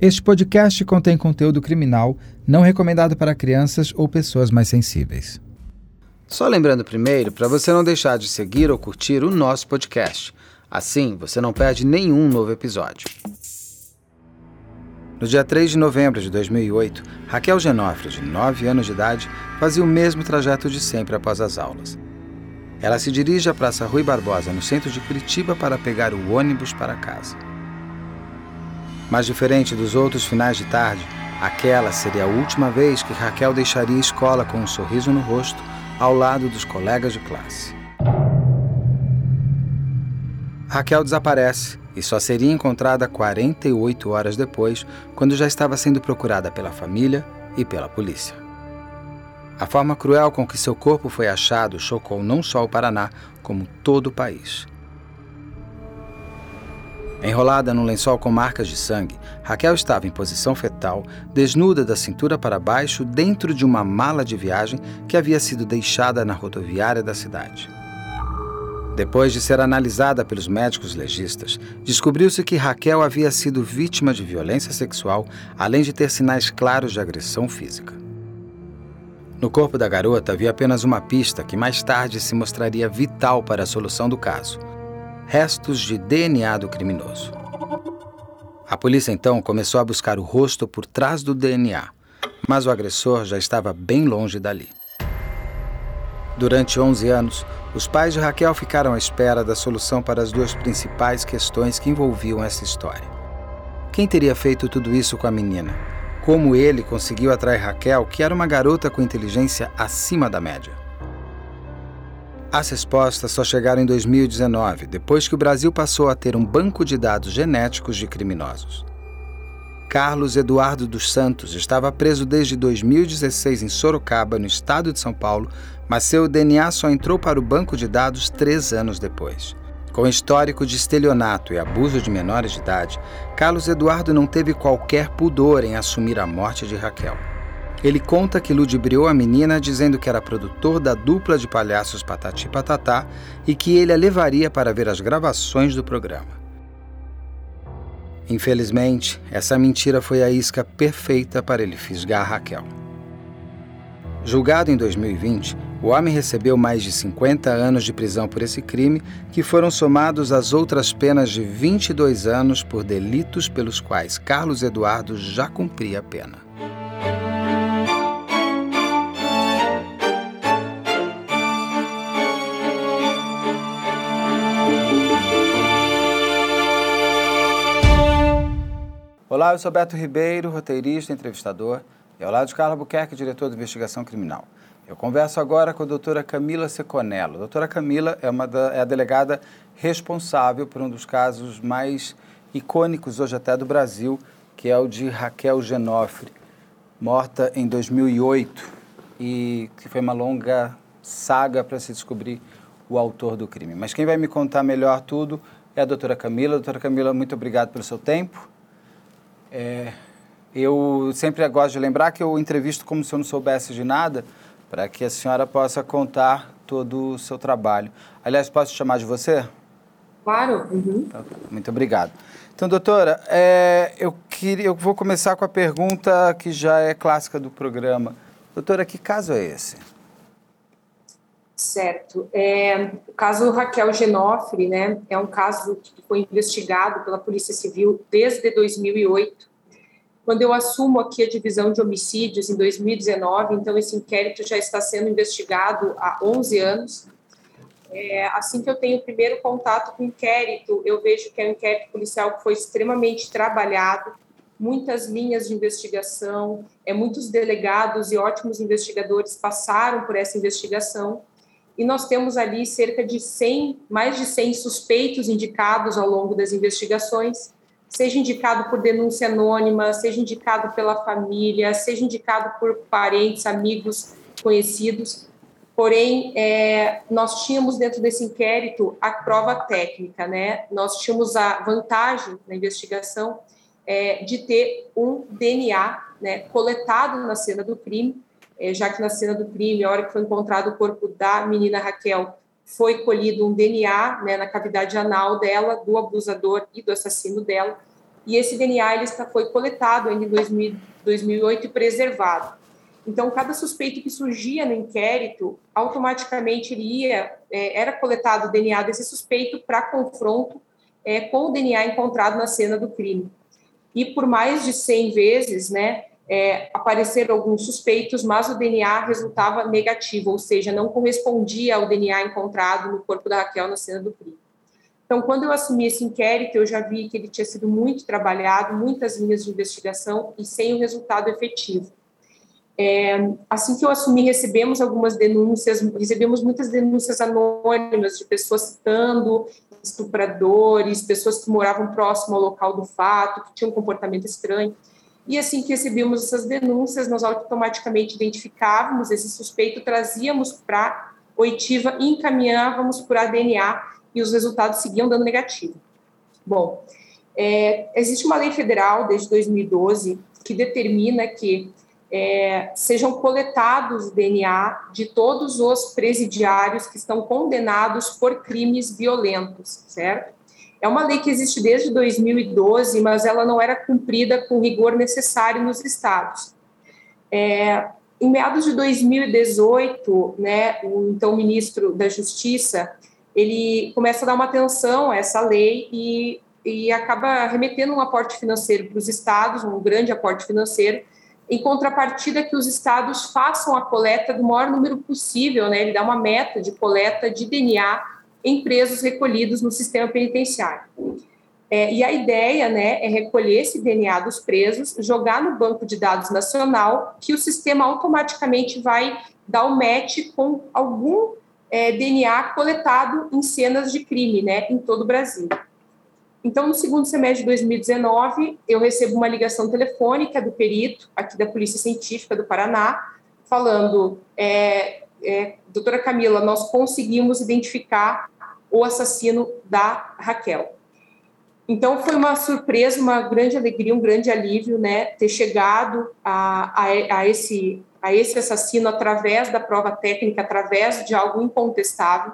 Este podcast contém conteúdo criminal não recomendado para crianças ou pessoas mais sensíveis. Só lembrando primeiro para você não deixar de seguir ou curtir o nosso podcast. Assim, você não perde nenhum novo episódio. No dia 3 de novembro de 2008, Raquel Genofre, de 9 anos de idade, fazia o mesmo trajeto de sempre após as aulas. Ela se dirige à Praça Rui Barbosa, no centro de Curitiba, para pegar o ônibus para casa. Mas diferente dos outros finais de tarde, aquela seria a última vez que Raquel deixaria a escola com um sorriso no rosto ao lado dos colegas de classe. Raquel desaparece e só seria encontrada 48 horas depois, quando já estava sendo procurada pela família e pela polícia. A forma cruel com que seu corpo foi achado chocou não só o Paraná, como todo o país. Enrolada num lençol com marcas de sangue, Raquel estava em posição fetal, desnuda da cintura para baixo, dentro de uma mala de viagem que havia sido deixada na rodoviária da cidade. Depois de ser analisada pelos médicos legistas, descobriu-se que Raquel havia sido vítima de violência sexual, além de ter sinais claros de agressão física. No corpo da garota havia apenas uma pista que mais tarde se mostraria vital para a solução do caso restos de DNA do criminoso. A polícia então começou a buscar o rosto por trás do DNA, mas o agressor já estava bem longe dali. Durante 11 anos, os pais de Raquel ficaram à espera da solução para as duas principais questões que envolviam essa história. Quem teria feito tudo isso com a menina? Como ele conseguiu atrair Raquel, que era uma garota com inteligência acima da média? As respostas só chegaram em 2019, depois que o Brasil passou a ter um banco de dados genéticos de criminosos. Carlos Eduardo dos Santos estava preso desde 2016 em Sorocaba, no estado de São Paulo, mas seu DNA só entrou para o banco de dados três anos depois. Com histórico de estelionato e abuso de menores de idade, Carlos Eduardo não teve qualquer pudor em assumir a morte de Raquel. Ele conta que ludibriou a menina dizendo que era produtor da dupla de palhaços Patati Patatá e que ele a levaria para ver as gravações do programa. Infelizmente, essa mentira foi a isca perfeita para ele fisgar Raquel. Julgado em 2020, o homem recebeu mais de 50 anos de prisão por esse crime, que foram somados às outras penas de 22 anos por delitos pelos quais Carlos Eduardo já cumpria a pena. Olá, eu sou Beto Ribeiro, roteirista e entrevistador, e ao lado de Carla Buquerque, diretor de investigação criminal. Eu converso agora com a doutora Camila Seconello. Doutora Camila é, uma da, é a delegada responsável por um dos casos mais icônicos hoje até do Brasil, que é o de Raquel Genofre, morta em 2008 e que foi uma longa saga para se descobrir o autor do crime. Mas quem vai me contar melhor tudo é a doutora Camila. Doutora Camila, muito obrigado pelo seu tempo. É, eu sempre gosto de lembrar que eu entrevisto como se eu não soubesse de nada, para que a senhora possa contar todo o seu trabalho. Aliás, posso te chamar de você? Claro. Uhum. Então, muito obrigado. Então, doutora, é, eu, queria, eu vou começar com a pergunta que já é clássica do programa. Doutora, que caso é esse? Certo. É, o caso Raquel Genofre, né, é um caso que foi investigado pela Polícia Civil desde 2008. Quando eu assumo aqui a divisão de homicídios em 2019, então esse inquérito já está sendo investigado há 11 anos. É, assim que eu tenho o primeiro contato com o inquérito, eu vejo que é um inquérito policial que foi extremamente trabalhado, muitas linhas de investigação, é, muitos delegados e ótimos investigadores passaram por essa investigação e nós temos ali cerca de 100, mais de 100 suspeitos indicados ao longo das investigações, seja indicado por denúncia anônima, seja indicado pela família, seja indicado por parentes, amigos, conhecidos. Porém, é, nós tínhamos dentro desse inquérito a prova técnica, né? Nós tínhamos a vantagem na investigação é, de ter um DNA né, coletado na cena do crime, já que na cena do crime, a hora que foi encontrado o corpo da menina Raquel, foi colhido um DNA né, na cavidade anal dela, do abusador e do assassino dela. e esse DNA ele foi coletado em 2000, 2008 e preservado. Então, cada suspeito que surgia no inquérito, automaticamente ele ia, é, era coletado o DNA desse suspeito para confronto é, com o DNA encontrado na cena do crime. E por mais de 100 vezes, né, é, apareceram alguns suspeitos, mas o DNA resultava negativo, ou seja, não correspondia ao DNA encontrado no corpo da Raquel na cena do crime. Então, quando eu assumi esse inquérito, eu já vi que ele tinha sido muito trabalhado, muitas linhas de investigação e sem o resultado efetivo. É, assim que eu assumi, recebemos algumas denúncias, recebemos muitas denúncias anônimas de pessoas citando estupradores, pessoas que moravam próximo ao local do fato, que tinham um comportamento estranho. E assim que recebíamos essas denúncias, nós automaticamente identificávamos esse suspeito, trazíamos para oitiva e encaminhávamos por ADNA e os resultados seguiam dando negativo. Bom, é, existe uma lei federal desde 2012 que determina que é, sejam coletados DNA de todos os presidiários que estão condenados por crimes violentos, certo? É uma lei que existe desde 2012, mas ela não era cumprida com o rigor necessário nos estados. É, em meados de 2018, né, o então ministro da Justiça ele começa a dar uma atenção a essa lei e, e acaba remetendo um aporte financeiro para os estados, um grande aporte financeiro, em contrapartida que os estados façam a coleta do maior número possível, né? Ele dá uma meta de coleta de DNA em presos recolhidos no sistema penitenciário. É, e a ideia, né, é recolher esse DNA dos presos, jogar no banco de dados nacional, que o sistema automaticamente vai dar o match com algum é, DNA coletado em cenas de crime, né, em todo o Brasil. Então, no segundo semestre de 2019, eu recebo uma ligação telefônica do perito, aqui da Polícia Científica do Paraná, falando: é, é, doutora Camila, nós conseguimos identificar o assassino da Raquel. Então, foi uma surpresa, uma grande alegria, um grande alívio, né, ter chegado a, a, a esse, a esse assassino através da prova técnica, através de algo incontestável.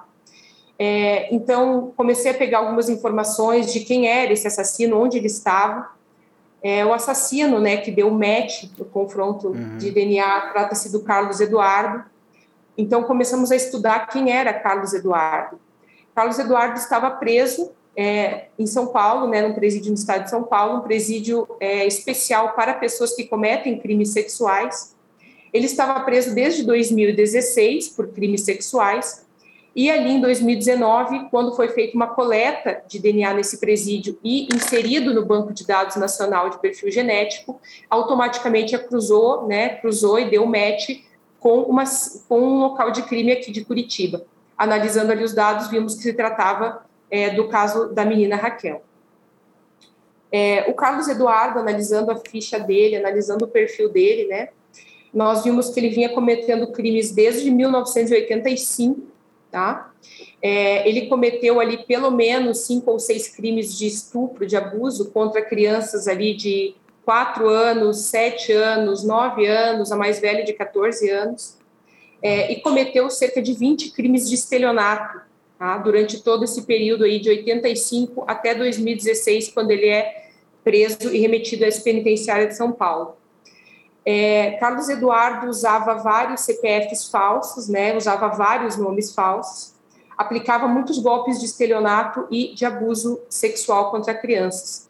É, então, comecei a pegar algumas informações de quem era esse assassino, onde ele estava. É, o assassino, né, que deu o match no confronto uhum. de DNA, trata-se do Carlos Eduardo. Então, começamos a estudar quem era Carlos Eduardo. Carlos Eduardo estava preso é, em São Paulo, né, num presídio no estado de São Paulo, um presídio é, especial para pessoas que cometem crimes sexuais. Ele estava preso desde 2016 por crimes sexuais e ali em 2019, quando foi feita uma coleta de DNA nesse presídio e inserido no banco de dados nacional de perfil genético, automaticamente a cruzou, né, cruzou e deu match com, uma, com um local de crime aqui de Curitiba. Analisando ali os dados, vimos que se tratava é, do caso da menina Raquel. É, o Carlos Eduardo, analisando a ficha dele, analisando o perfil dele, né, nós vimos que ele vinha cometendo crimes desde 1985 tá? É, ele cometeu ali pelo menos cinco ou seis crimes de estupro, de abuso contra crianças ali de quatro anos, sete anos, nove anos, a mais velha de 14 anos, é, e cometeu cerca de 20 crimes de estelionato, tá? Durante todo esse período aí de 85 até 2016, quando ele é preso e remetido à penitenciária de São Paulo. É, Carlos Eduardo usava vários CPFs falsos, né, usava vários nomes falsos, aplicava muitos golpes de estelionato e de abuso sexual contra crianças.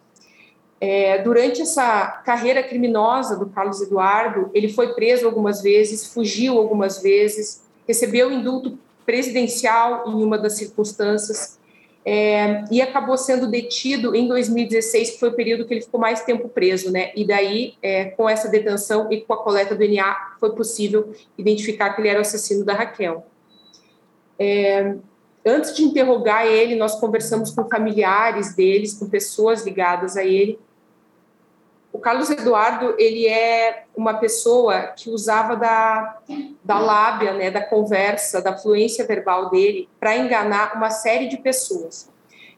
É, durante essa carreira criminosa do Carlos Eduardo, ele foi preso algumas vezes, fugiu algumas vezes, recebeu indulto presidencial em uma das circunstâncias, é, e acabou sendo detido em 2016, que foi o período que ele ficou mais tempo preso, né? E daí, é, com essa detenção e com a coleta do DNA, foi possível identificar que ele era o assassino da Raquel. É, antes de interrogar ele, nós conversamos com familiares deles, com pessoas ligadas a ele, o Carlos Eduardo, ele é uma pessoa que usava da, da lábia, né, da conversa, da fluência verbal dele para enganar uma série de pessoas.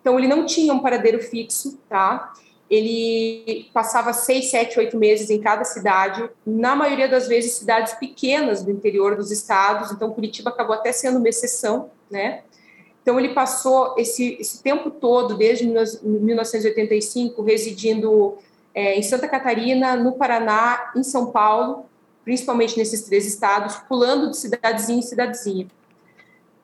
Então, ele não tinha um paradeiro fixo, tá? Ele passava seis, sete, oito meses em cada cidade, na maioria das vezes cidades pequenas do interior dos estados. Então, Curitiba acabou até sendo uma exceção, né? Então, ele passou esse, esse tempo todo, desde 1985, residindo é, em Santa Catarina, no Paraná, em São Paulo, principalmente nesses três estados, pulando de cidadezinha em cidadezinha.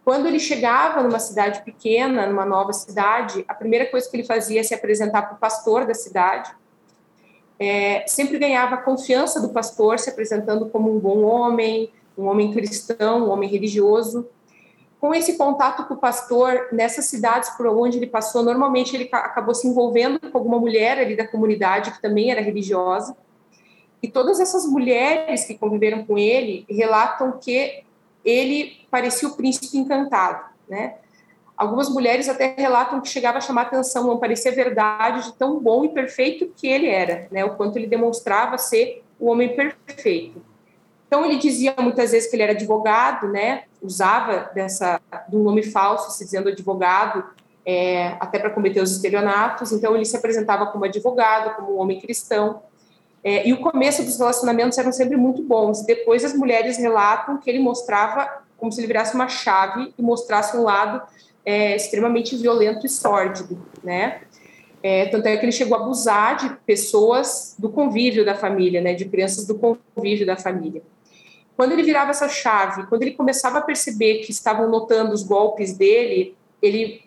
Quando ele chegava numa cidade pequena, numa nova cidade, a primeira coisa que ele fazia é se apresentar para o pastor da cidade. É, sempre ganhava a confiança do pastor, se apresentando como um bom homem, um homem cristão, um homem religioso. Com esse contato com o pastor, nessas cidades por onde ele passou, normalmente ele acabou se envolvendo com alguma mulher ali da comunidade que também era religiosa. E todas essas mulheres que conviveram com ele relatam que ele parecia o príncipe encantado, né? Algumas mulheres até relatam que chegava a chamar atenção, não parecia verdade de tão bom e perfeito que ele era, né? O quanto ele demonstrava ser o homem perfeito. Então ele dizia muitas vezes que ele era advogado, né? Usava dessa de um nome falso, se dizendo advogado, é, até para cometer os estelionatos. Então ele se apresentava como advogado, como um homem cristão. É, e o começo dos relacionamentos eram sempre muito bons. Depois as mulheres relatam que ele mostrava como se ele virasse uma chave e mostrasse um lado é, extremamente violento e sórdido, né? É, tanto é que ele chegou a abusar de pessoas do convívio da família, né? De crianças do convívio da família. Quando ele virava essa chave, quando ele começava a perceber que estavam notando os golpes dele, ele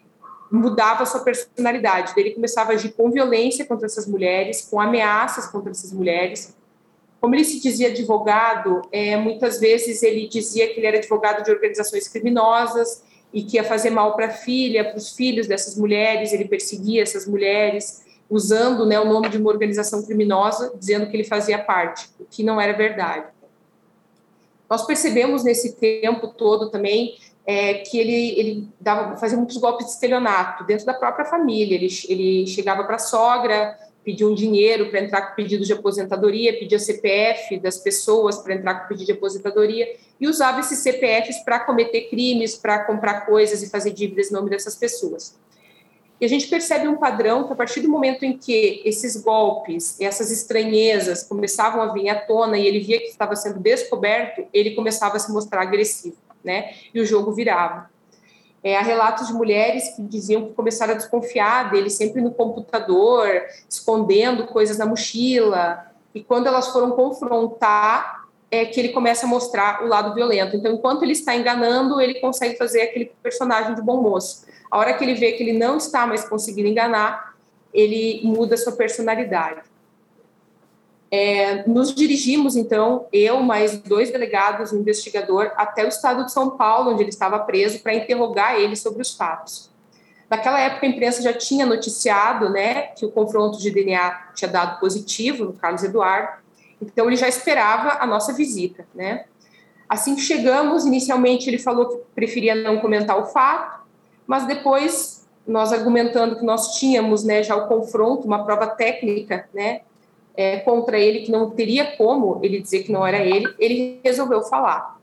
mudava a sua personalidade. Ele começava a agir com violência contra essas mulheres, com ameaças contra essas mulheres. Como ele se dizia advogado, é, muitas vezes ele dizia que ele era advogado de organizações criminosas e que ia fazer mal para a filha, para os filhos dessas mulheres. Ele perseguia essas mulheres, usando né, o nome de uma organização criminosa, dizendo que ele fazia parte, o que não era verdade. Nós percebemos nesse tempo todo também é, que ele, ele dava, fazia muitos golpes de estelionato dentro da própria família. Ele, ele chegava para a sogra, pedia um dinheiro para entrar com pedido de aposentadoria, pedia CPF das pessoas para entrar com pedido de aposentadoria e usava esses CPFs para cometer crimes, para comprar coisas e fazer dívidas em nome dessas pessoas. E a gente percebe um padrão que a partir do momento em que esses golpes, essas estranhezas começavam a vir à tona e ele via que estava sendo descoberto, ele começava a se mostrar agressivo né? E o jogo virava. É, há relatos de mulheres que diziam que começaram a desconfiar dele sempre no computador, escondendo coisas na mochila. E quando elas foram confrontar, é que ele começa a mostrar o lado violento. Então, enquanto ele está enganando, ele consegue fazer aquele personagem de bom moço. A hora que ele vê que ele não está mais conseguindo enganar, ele muda sua personalidade. É, nos dirigimos, então, eu mais dois delegados, um investigador, até o estado de São Paulo, onde ele estava preso, para interrogar ele sobre os fatos. Naquela época, a imprensa já tinha noticiado né, que o confronto de DNA tinha dado positivo no Carlos Eduardo, então ele já esperava a nossa visita. Né? Assim que chegamos, inicialmente ele falou que preferia não comentar o fato, mas depois, nós argumentando que nós tínhamos né, já o confronto, uma prova técnica, né, é, contra ele, que não teria como ele dizer que não era ele, ele resolveu falar.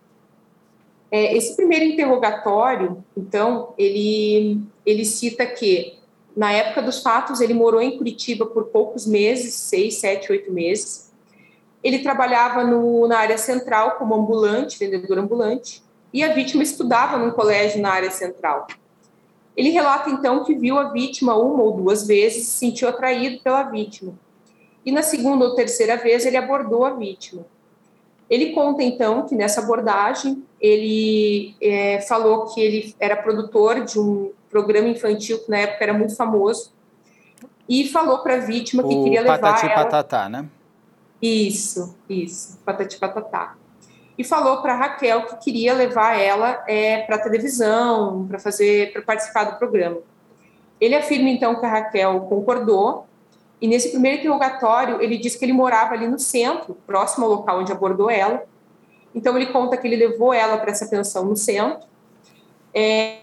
É, esse primeiro interrogatório, então, ele, ele cita que, na época dos fatos, ele morou em Curitiba por poucos meses, seis, sete, oito meses. Ele trabalhava no, na área central como ambulante, vendedor ambulante, e a vítima estudava num colégio na área central. Ele relata, então, que viu a vítima uma ou duas vezes, se sentiu atraído pela vítima e na segunda ou terceira vez ele abordou a vítima. Ele conta então que nessa abordagem ele é, falou que ele era produtor de um programa infantil que na época era muito famoso e falou para a vítima que o queria levar patati ela. patatá, né? Isso, isso, patati patatá. E falou para Raquel que queria levar ela é, para a televisão, para fazer, para participar do programa. Ele afirma então que a Raquel concordou e nesse primeiro interrogatório, ele diz que ele morava ali no centro, próximo ao local onde abordou ela. Então, ele conta que ele levou ela para essa pensão no centro. É,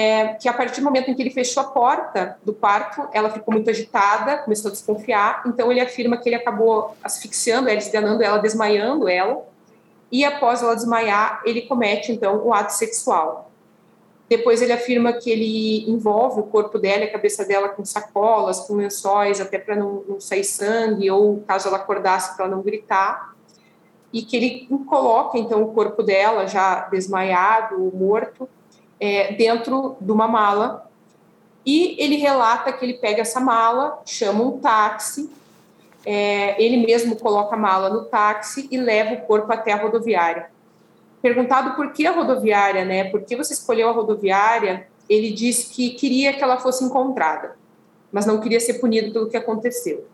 é, que a partir do momento em que ele fechou a porta do quarto, ela ficou muito agitada, começou a desconfiar. Então, ele afirma que ele acabou asfixiando ela, esganando ela, desmaiando ela. E após ela desmaiar, ele comete, então, o ato sexual. Depois ele afirma que ele envolve o corpo dela e a cabeça dela com sacolas, com lençóis, até para não, não, sair sangue, ou caso ela acordasse, para não gritar. E que ele coloca, então, o corpo dela já desmaiado, morto, é, dentro de uma mala. E ele relata que ele pega essa mala, chama um táxi, é, ele mesmo coloca a mala no táxi e leva o corpo até a rodoviária. Perguntado por que a rodoviária, né? Por que você escolheu a rodoviária? Ele disse que queria que ela fosse encontrada, mas não queria ser punido pelo que aconteceu.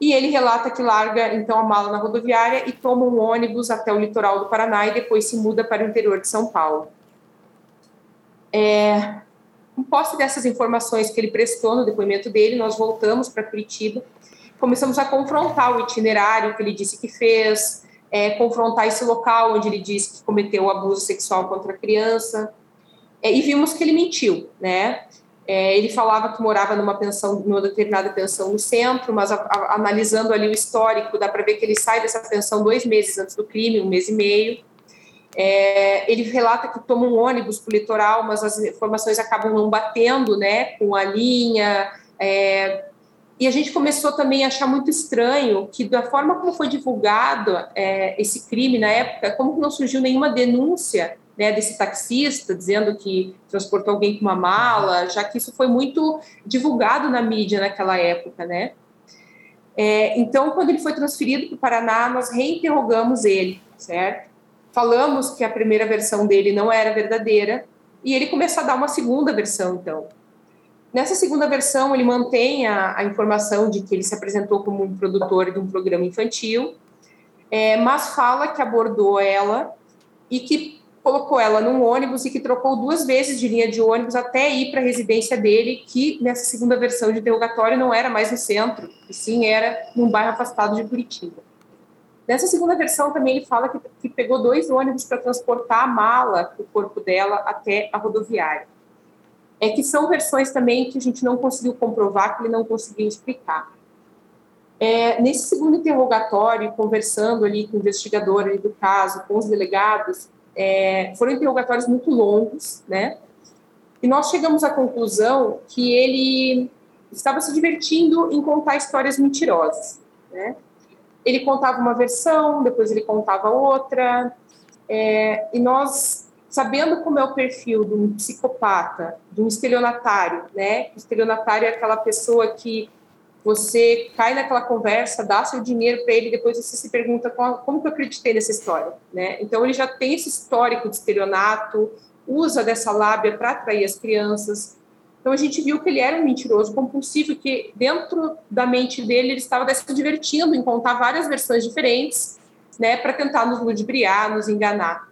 E ele relata que larga então a mala na rodoviária e toma um ônibus até o litoral do Paraná e depois se muda para o interior de São Paulo. É, com posse dessas informações que ele prestou no depoimento dele, nós voltamos para Curitiba, começamos a confrontar o itinerário que ele disse que fez, é, confrontar esse local onde ele disse que cometeu o abuso sexual contra a criança, é, e vimos que ele mentiu, né? É, ele falava que morava numa pensão, numa determinada pensão no centro, mas a, a, analisando ali o histórico, dá para ver que ele sai dessa pensão dois meses antes do crime, um mês e meio. Ele relata que toma um ônibus para o litoral, mas as informações acabam não batendo, né, com a linha. É, e a gente começou também a achar muito estranho que, da forma como foi divulgado é, esse crime na época, como que não surgiu nenhuma denúncia né, desse taxista dizendo que transportou alguém com uma mala, já que isso foi muito divulgado na mídia naquela época, né? É, então, quando ele foi transferido para o Paraná, nós reinterrogamos ele, certo? Falamos que a primeira versão dele não era verdadeira e ele começou a dar uma segunda versão, então. Nessa segunda versão, ele mantém a, a informação de que ele se apresentou como um produtor de um programa infantil, é, mas fala que abordou ela e que colocou ela num ônibus e que trocou duas vezes de linha de ônibus até ir para a residência dele, que nessa segunda versão de interrogatório não era mais no centro, e sim era num bairro afastado de Curitiba. Nessa segunda versão também ele fala que, que pegou dois ônibus para transportar a mala, o corpo dela, até a rodoviária é que são versões também que a gente não conseguiu comprovar, que ele não conseguiu explicar. É, nesse segundo interrogatório, conversando ali com o investigador ali do caso, com os delegados, é, foram interrogatórios muito longos, né? E nós chegamos à conclusão que ele estava se divertindo em contar histórias mentirosas, né? Ele contava uma versão, depois ele contava outra, é, e nós sabendo como é o perfil de um psicopata, de um estelionatário, né? O estelionatário é aquela pessoa que você cai naquela conversa, dá seu dinheiro para ele, depois você se pergunta como, que eu acreditei nessa história, né? Então ele já tem esse histórico de estelionato, usa dessa lábia para atrair as crianças. Então a gente viu que ele era um mentiroso compulsivo, que dentro da mente dele ele estava se divertindo em contar várias versões diferentes, né, para tentar nos ludibriar, nos enganar.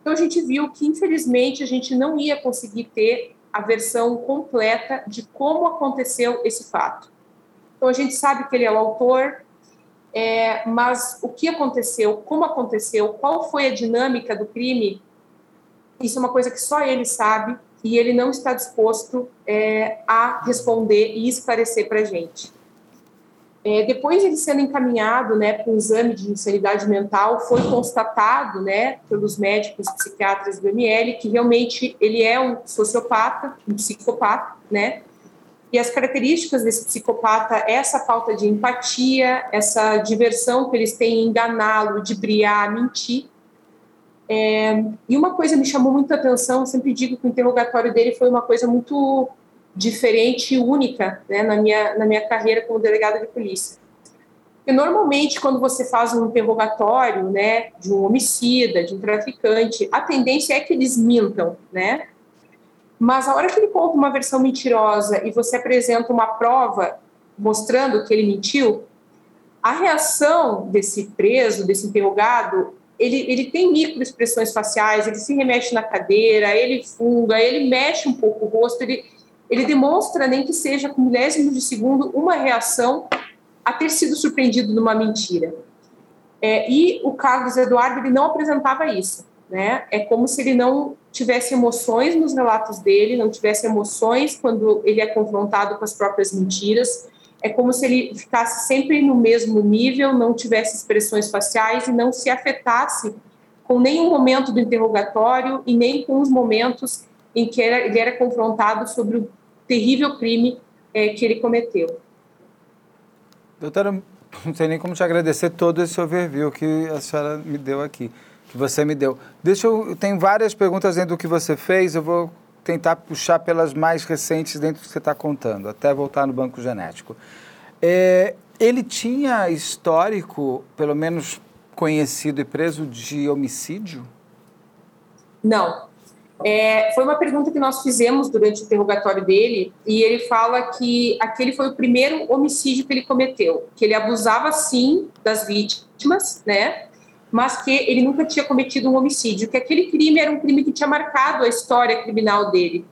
Então a gente viu que, infelizmente, a gente não ia conseguir ter a versão completa de como aconteceu esse fato. Então a gente sabe que ele é o autor, é, mas o que aconteceu, como aconteceu, qual foi a dinâmica do crime, isso é uma coisa que só ele sabe e ele não está disposto é, a responder e esclarecer para a gente. É, depois de ele sendo encaminhado né, para um exame de insanidade mental, foi constatado né, pelos médicos psiquiatras do ML que realmente ele é um sociopata, um psicopata, né? E as características desse psicopata essa falta de empatia, essa diversão que eles têm em enganá-lo, de briar, mentir. É, e uma coisa me chamou muita atenção, eu sempre digo que o interrogatório dele foi uma coisa muito diferente e única né, na, minha, na minha carreira como delegada de polícia. Porque normalmente, quando você faz um interrogatório né, de um homicida, de um traficante, a tendência é que eles mintam, né? Mas a hora que ele conta uma versão mentirosa e você apresenta uma prova mostrando que ele mentiu, a reação desse preso, desse interrogado, ele, ele tem microexpressões faciais, ele se remexe na cadeira, ele funga, ele mexe um pouco o rosto, ele, ele demonstra, nem que seja com milésimos de segundo, uma reação a ter sido surpreendido numa mentira. É, e o Carlos Eduardo ele não apresentava isso, né? É como se ele não tivesse emoções nos relatos dele, não tivesse emoções quando ele é confrontado com as próprias mentiras. É como se ele ficasse sempre no mesmo nível, não tivesse expressões faciais e não se afetasse com nenhum momento do interrogatório e nem com os momentos em que ele era confrontado sobre o terrível crime é, que ele cometeu. Doutora, não sei nem como te agradecer todo esse overview que a senhora me deu aqui. que você me deu. Deixa eu. Tem várias perguntas dentro do que você fez, eu vou tentar puxar pelas mais recentes dentro do que você está contando, até voltar no banco genético. É, ele tinha histórico, pelo menos conhecido e preso, de homicídio? Não. É, foi uma pergunta que nós fizemos durante o interrogatório dele e ele fala que aquele foi o primeiro homicídio que ele cometeu, que ele abusava sim das vítimas, né? Mas que ele nunca tinha cometido um homicídio, que aquele crime era um crime que tinha marcado a história criminal dele.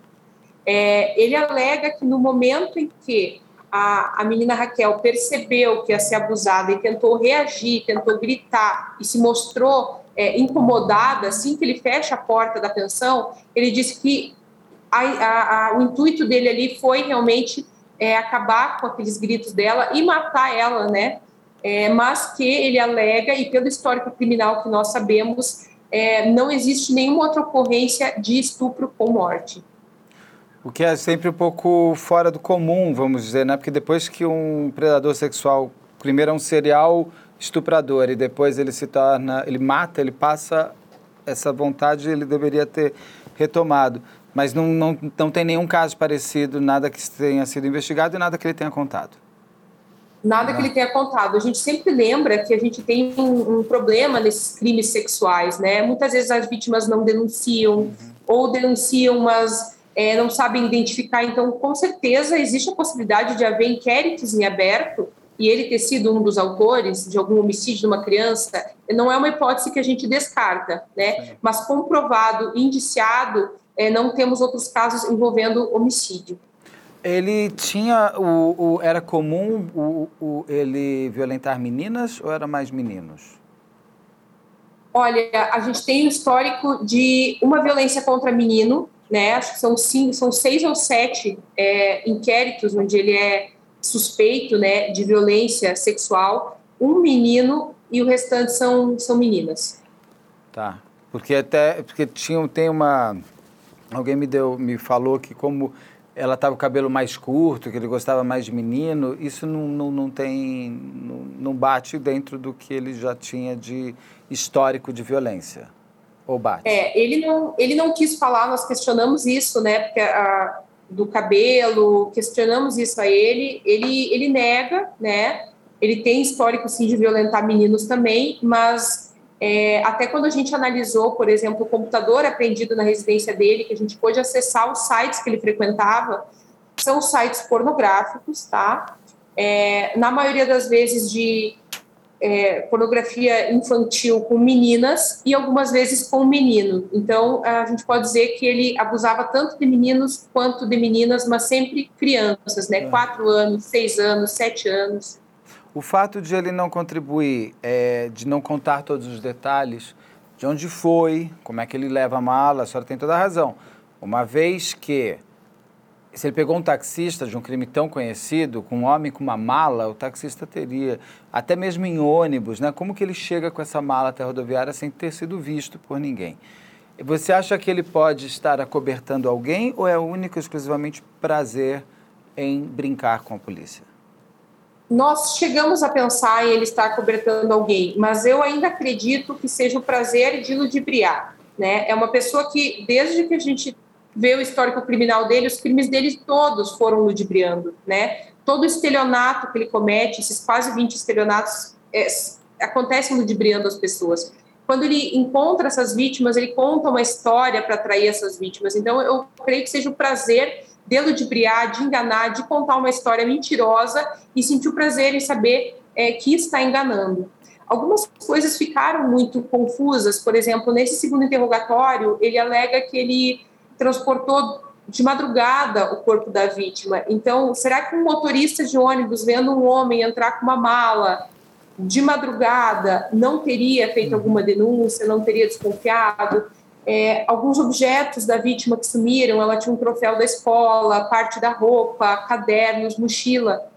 É, ele alega que no momento em que a, a menina Raquel percebeu que ia ser abusada e tentou reagir, tentou gritar e se mostrou é, incomodada, assim que ele fecha a porta da pensão, ele disse que a, a, a, o intuito dele ali foi realmente é, acabar com aqueles gritos dela e matar ela, né? É, mas que ele alega, e pelo histórico criminal que nós sabemos, é, não existe nenhuma outra ocorrência de estupro com morte. O que é sempre um pouco fora do comum, vamos dizer, né? Porque depois que um predador sexual, primeiro é um serial estuprador e depois ele se torna, ele mata, ele passa essa vontade, ele deveria ter retomado. Mas não, não, não tem nenhum caso parecido, nada que tenha sido investigado e nada que ele tenha contado. Nada que ele tenha contado. A gente sempre lembra que a gente tem um, um problema nesses crimes sexuais, né? Muitas vezes as vítimas não denunciam uhum. ou denunciam, mas é, não sabem identificar. Então, com certeza, existe a possibilidade de haver inquéritos em aberto e ele ter sido um dos autores de algum homicídio de uma criança, não é uma hipótese que a gente descarta, né? Mas comprovado, indiciado, é, não temos outros casos envolvendo homicídio. Ele tinha o, o era comum o, o, ele violentar meninas ou era mais meninos? Olha, a gente tem um histórico de uma violência contra menino, né? Acho que são cinco, são seis ou sete é, inquéritos onde ele é suspeito né, de violência sexual, um menino e o restante são, são meninas. Tá. Porque até porque tinha, tem uma. Alguém me deu, me falou que como ela estava com o cabelo mais curto, que ele gostava mais de menino, isso não, não, não tem. Não, não bate dentro do que ele já tinha de histórico de violência. Ou bate? É, ele não, ele não quis falar, nós questionamos isso, né? Porque a, do cabelo, questionamos isso a ele, ele, ele nega, né? Ele tem histórico, sim, de violentar meninos também, mas é, até quando a gente analisou, por exemplo, o computador apreendido na residência dele, que a gente pôde acessar os sites que ele frequentava, são sites pornográficos, tá? É, na maioria das vezes de é, pornografia infantil com meninas e algumas vezes com menino. Então, a gente pode dizer que ele abusava tanto de meninos quanto de meninas, mas sempre crianças, né? É. Quatro anos, seis anos, sete anos. O fato de ele não contribuir, é, de não contar todos os detalhes, de onde foi, como é que ele leva a mala, a senhora tem toda a razão. Uma vez que se ele pegou um taxista de um crime tão conhecido, com um homem com uma mala, o taxista teria, até mesmo em ônibus, né? Como que ele chega com essa mala até a rodoviária sem ter sido visto por ninguém? Você acha que ele pode estar acobertando alguém ou é único exclusivamente prazer em brincar com a polícia? Nós chegamos a pensar em ele estar acobertando alguém, mas eu ainda acredito que seja o prazer de ludibriar. Né? É uma pessoa que, desde que a gente vê o histórico criminal dele, os crimes dele todos foram ludibriando, né? Todo estelionato que ele comete, esses quase 20 estelionatos, é, acontecem ludibriando as pessoas. Quando ele encontra essas vítimas, ele conta uma história para atrair essas vítimas. Então, eu creio que seja o prazer de ludibriar, de enganar, de contar uma história mentirosa e sentir o prazer em saber é, que está enganando. Algumas coisas ficaram muito confusas, por exemplo, nesse segundo interrogatório, ele alega que ele transportou de madrugada o corpo da vítima. Então, será que um motorista de ônibus vendo um homem entrar com uma mala de madrugada não teria feito alguma denúncia, não teria desconfiado? É, alguns objetos da vítima que sumiram, ela tinha um troféu da escola, parte da roupa, cadernos, mochila.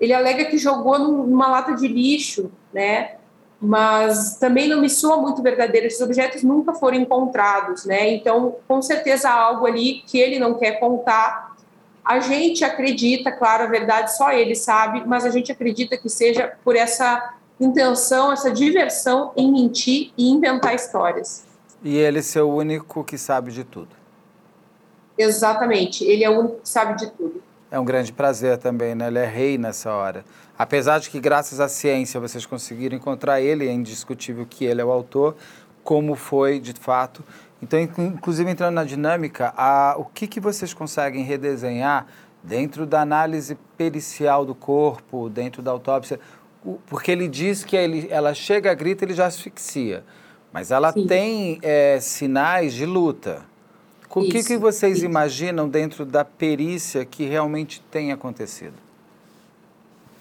Ele alega que jogou numa lata de lixo, né? mas também não me soa muito verdadeiro. Esses objetos nunca foram encontrados, né? Então, com certeza há algo ali que ele não quer contar. A gente acredita, claro, a verdade só ele sabe, mas a gente acredita que seja por essa intenção, essa diversão em mentir e inventar histórias. E ele ser o único que sabe de tudo. Exatamente, ele é o único que sabe de tudo. É um grande prazer também, né? Ele é rei nessa hora. Apesar de que, graças à ciência, vocês conseguiram encontrar ele, é indiscutível que ele é o autor, como foi de fato. Então, inclusive entrando na dinâmica, a, o que, que vocês conseguem redesenhar dentro da análise pericial do corpo, dentro da autópsia? Porque ele diz que ele, ela chega, grita, ele já asfixia. Mas ela Sim. tem é, sinais de luta. O que, que vocês Isso. imaginam dentro da perícia que realmente tem acontecido?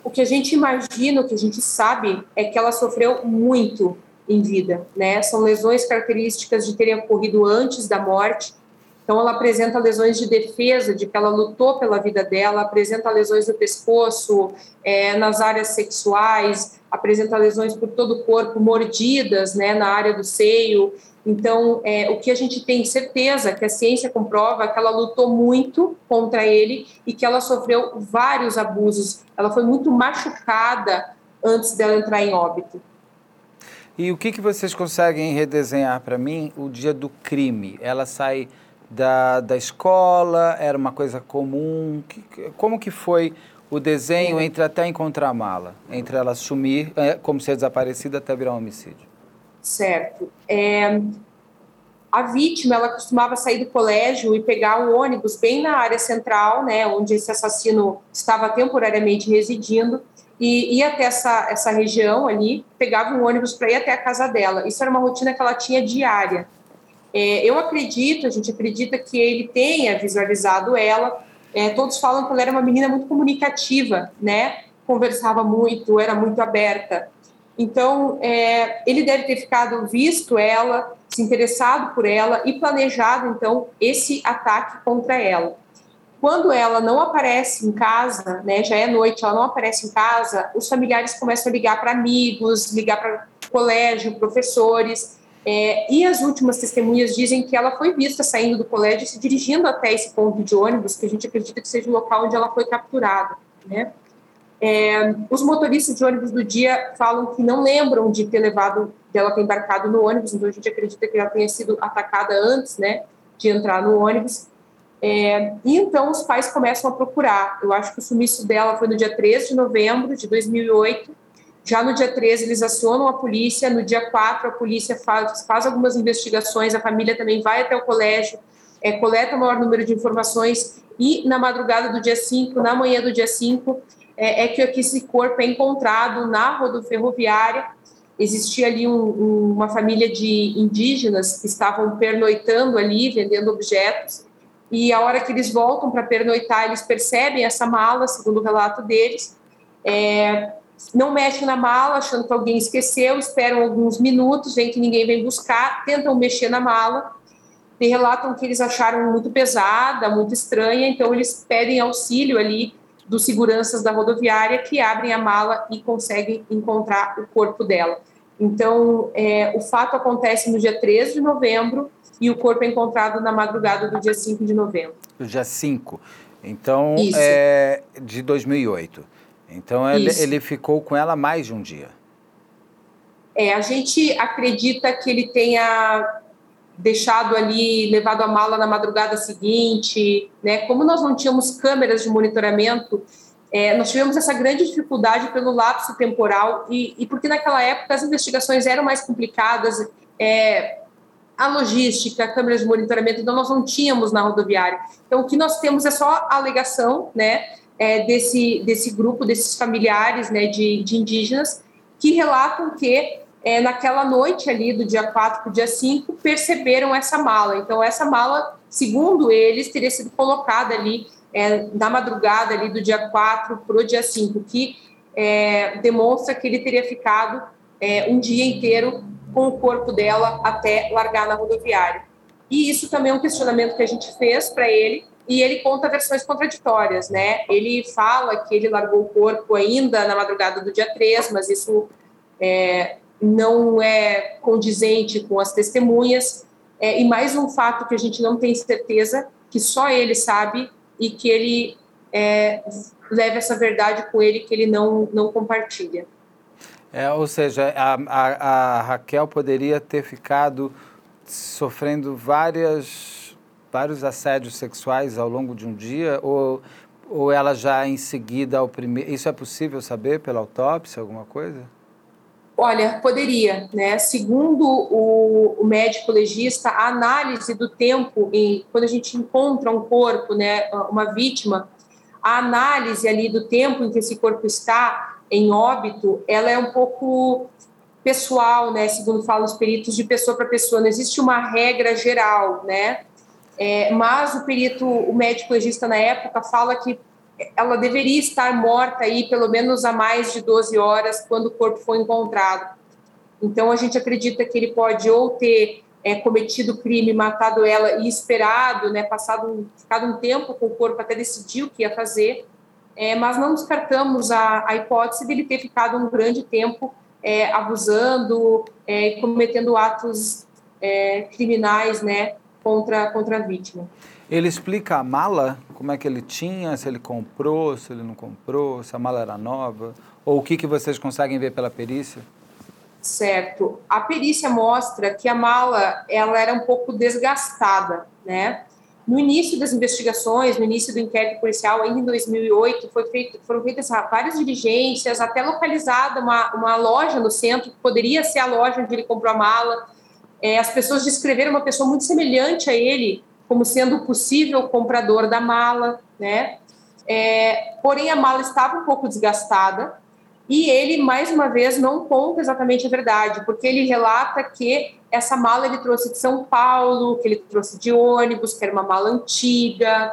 O que a gente imagina, o que a gente sabe, é que ela sofreu muito em vida, né? São lesões características de terem ocorrido antes da morte. Então, ela apresenta lesões de defesa, de que ela lutou pela vida dela, apresenta lesões no pescoço, é, nas áreas sexuais, apresenta lesões por todo o corpo, mordidas, né, na área do seio. Então, é, o que a gente tem certeza, que a ciência comprova, é que ela lutou muito contra ele e que ela sofreu vários abusos. Ela foi muito machucada antes dela entrar em óbito. E o que, que vocês conseguem redesenhar para mim o dia do crime? Ela sai da, da escola, era uma coisa comum? Que, como que foi o desenho entre até encontrar a mala? Entre ela sumir, é, como ser desaparecida, até virar um homicídio? Certo. É, a vítima, ela costumava sair do colégio e pegar um ônibus bem na área central, né, onde esse assassino estava temporariamente residindo, e ia até essa, essa região ali, pegava um ônibus para ir até a casa dela. Isso era uma rotina que ela tinha diária. É, eu acredito, a gente acredita que ele tenha visualizado ela. É, todos falam que ela era uma menina muito comunicativa, né? Conversava muito, era muito aberta. Então, é, ele deve ter ficado visto ela, se interessado por ela e planejado, então, esse ataque contra ela. Quando ela não aparece em casa, né, já é noite, ela não aparece em casa, os familiares começam a ligar para amigos, ligar para colégio, professores, é, e as últimas testemunhas dizem que ela foi vista saindo do colégio e se dirigindo até esse ponto de ônibus, que a gente acredita que seja o local onde ela foi capturada, né? É, os motoristas de ônibus do dia falam que não lembram de ter levado, dela ter embarcado no ônibus, então a gente acredita que ela tenha sido atacada antes, né, de entrar no ônibus. É, e então os pais começam a procurar. Eu acho que o sumiço dela foi no dia 13 de novembro de 2008. Já no dia 13 eles acionam a polícia, no dia 4 a polícia faz, faz algumas investigações, a família também vai até o colégio, é, coleta o maior número de informações e na madrugada do dia 5, na manhã do dia 5, é, é que, esse corpo é encontrado na rodoferroviária. Existia ali um, um, uma família de indígenas que estavam pernoitando ali, vendendo objetos, e a hora que eles voltam para pernoitar, eles percebem essa mala, segundo o relato deles, é, não mexem na mala, achando que alguém esqueceu, esperam alguns minutos, veem que ninguém vem buscar, tentam mexer na mala, e relatam que eles acharam muito pesada, muito estranha, então eles pedem auxílio ali dos seguranças da rodoviária que abrem a mala e conseguem encontrar o corpo dela. Então, é, o fato acontece no dia 13 de novembro, e o corpo é encontrado na madrugada do dia 5 de novembro. Do dia 5. Então, Isso. é de 2008. Então, ele, ele ficou com ela mais de um dia. É, a gente acredita que ele tenha deixado ali, levado a mala na madrugada seguinte, né? Como nós não tínhamos câmeras de monitoramento, é, nós tivemos essa grande dificuldade pelo lapso temporal e, e, porque naquela época as investigações eram mais complicadas, é, a logística, câmeras de monitoramento, então nós não tínhamos na rodoviária. Então, o que nós temos é só a alegação né, é, desse, desse grupo, desses familiares né, de, de indígenas, que relatam que é, naquela noite ali, do dia 4 para o dia 5, perceberam essa mala. Então, essa mala, segundo eles, teria sido colocada ali é, na madrugada ali do dia 4 para o dia 5, que é, demonstra que ele teria ficado é, um dia inteiro com o corpo dela até largar na rodoviária. E isso também é um questionamento que a gente fez para ele, e ele conta versões contraditórias, né? Ele fala que ele largou o corpo ainda na madrugada do dia 3, mas isso é, não é condizente com as testemunhas. É, e mais um fato que a gente não tem certeza, que só ele sabe, e que ele é, leva essa verdade com ele, que ele não, não compartilha. É, ou seja, a, a, a, Raquel poderia ter ficado sofrendo várias, vários assédios sexuais ao longo de um dia, ou, ou ela já em seguida ao primeiro. Isso é possível saber pela autópsia, alguma coisa? Olha, poderia, né? Segundo o, o, médico legista, a análise do tempo em quando a gente encontra um corpo, né, uma vítima, a análise ali do tempo em que esse corpo está em óbito, ela é um pouco pessoal, né? Segundo falam os peritos, de pessoa para pessoa. Não existe uma regra geral, né? É, mas o perito, o médico legista na época, fala que ela deveria estar morta aí pelo menos há mais de 12 horas quando o corpo foi encontrado. Então a gente acredita que ele pode ou ter é, cometido crime, matado ela e esperado, né, passado um, ficado um tempo com o corpo até decidir o que ia fazer, é, mas não descartamos a, a, hipótese dele ter ficado um grande tempo é, abusando é, cometendo atos é, criminais, né, contra contra a vítima. Ele explica a mala, como é que ele tinha, se ele comprou, se ele não comprou, se a mala era nova, ou o que, que vocês conseguem ver pela perícia? Certo. A perícia mostra que a mala ela era um pouco desgastada, né? No início das investigações, no início do inquérito policial, ainda em 2008, foi feito, foram feitas várias diligências, até localizada uma, uma loja no centro, que poderia ser a loja onde ele comprou a mala. É, as pessoas descreveram uma pessoa muito semelhante a ele como sendo o possível comprador da mala, né? É, porém, a mala estava um pouco desgastada e ele, mais uma vez, não conta exatamente a verdade, porque ele relata que essa mala ele trouxe de São Paulo, que ele trouxe de ônibus, que era uma mala antiga.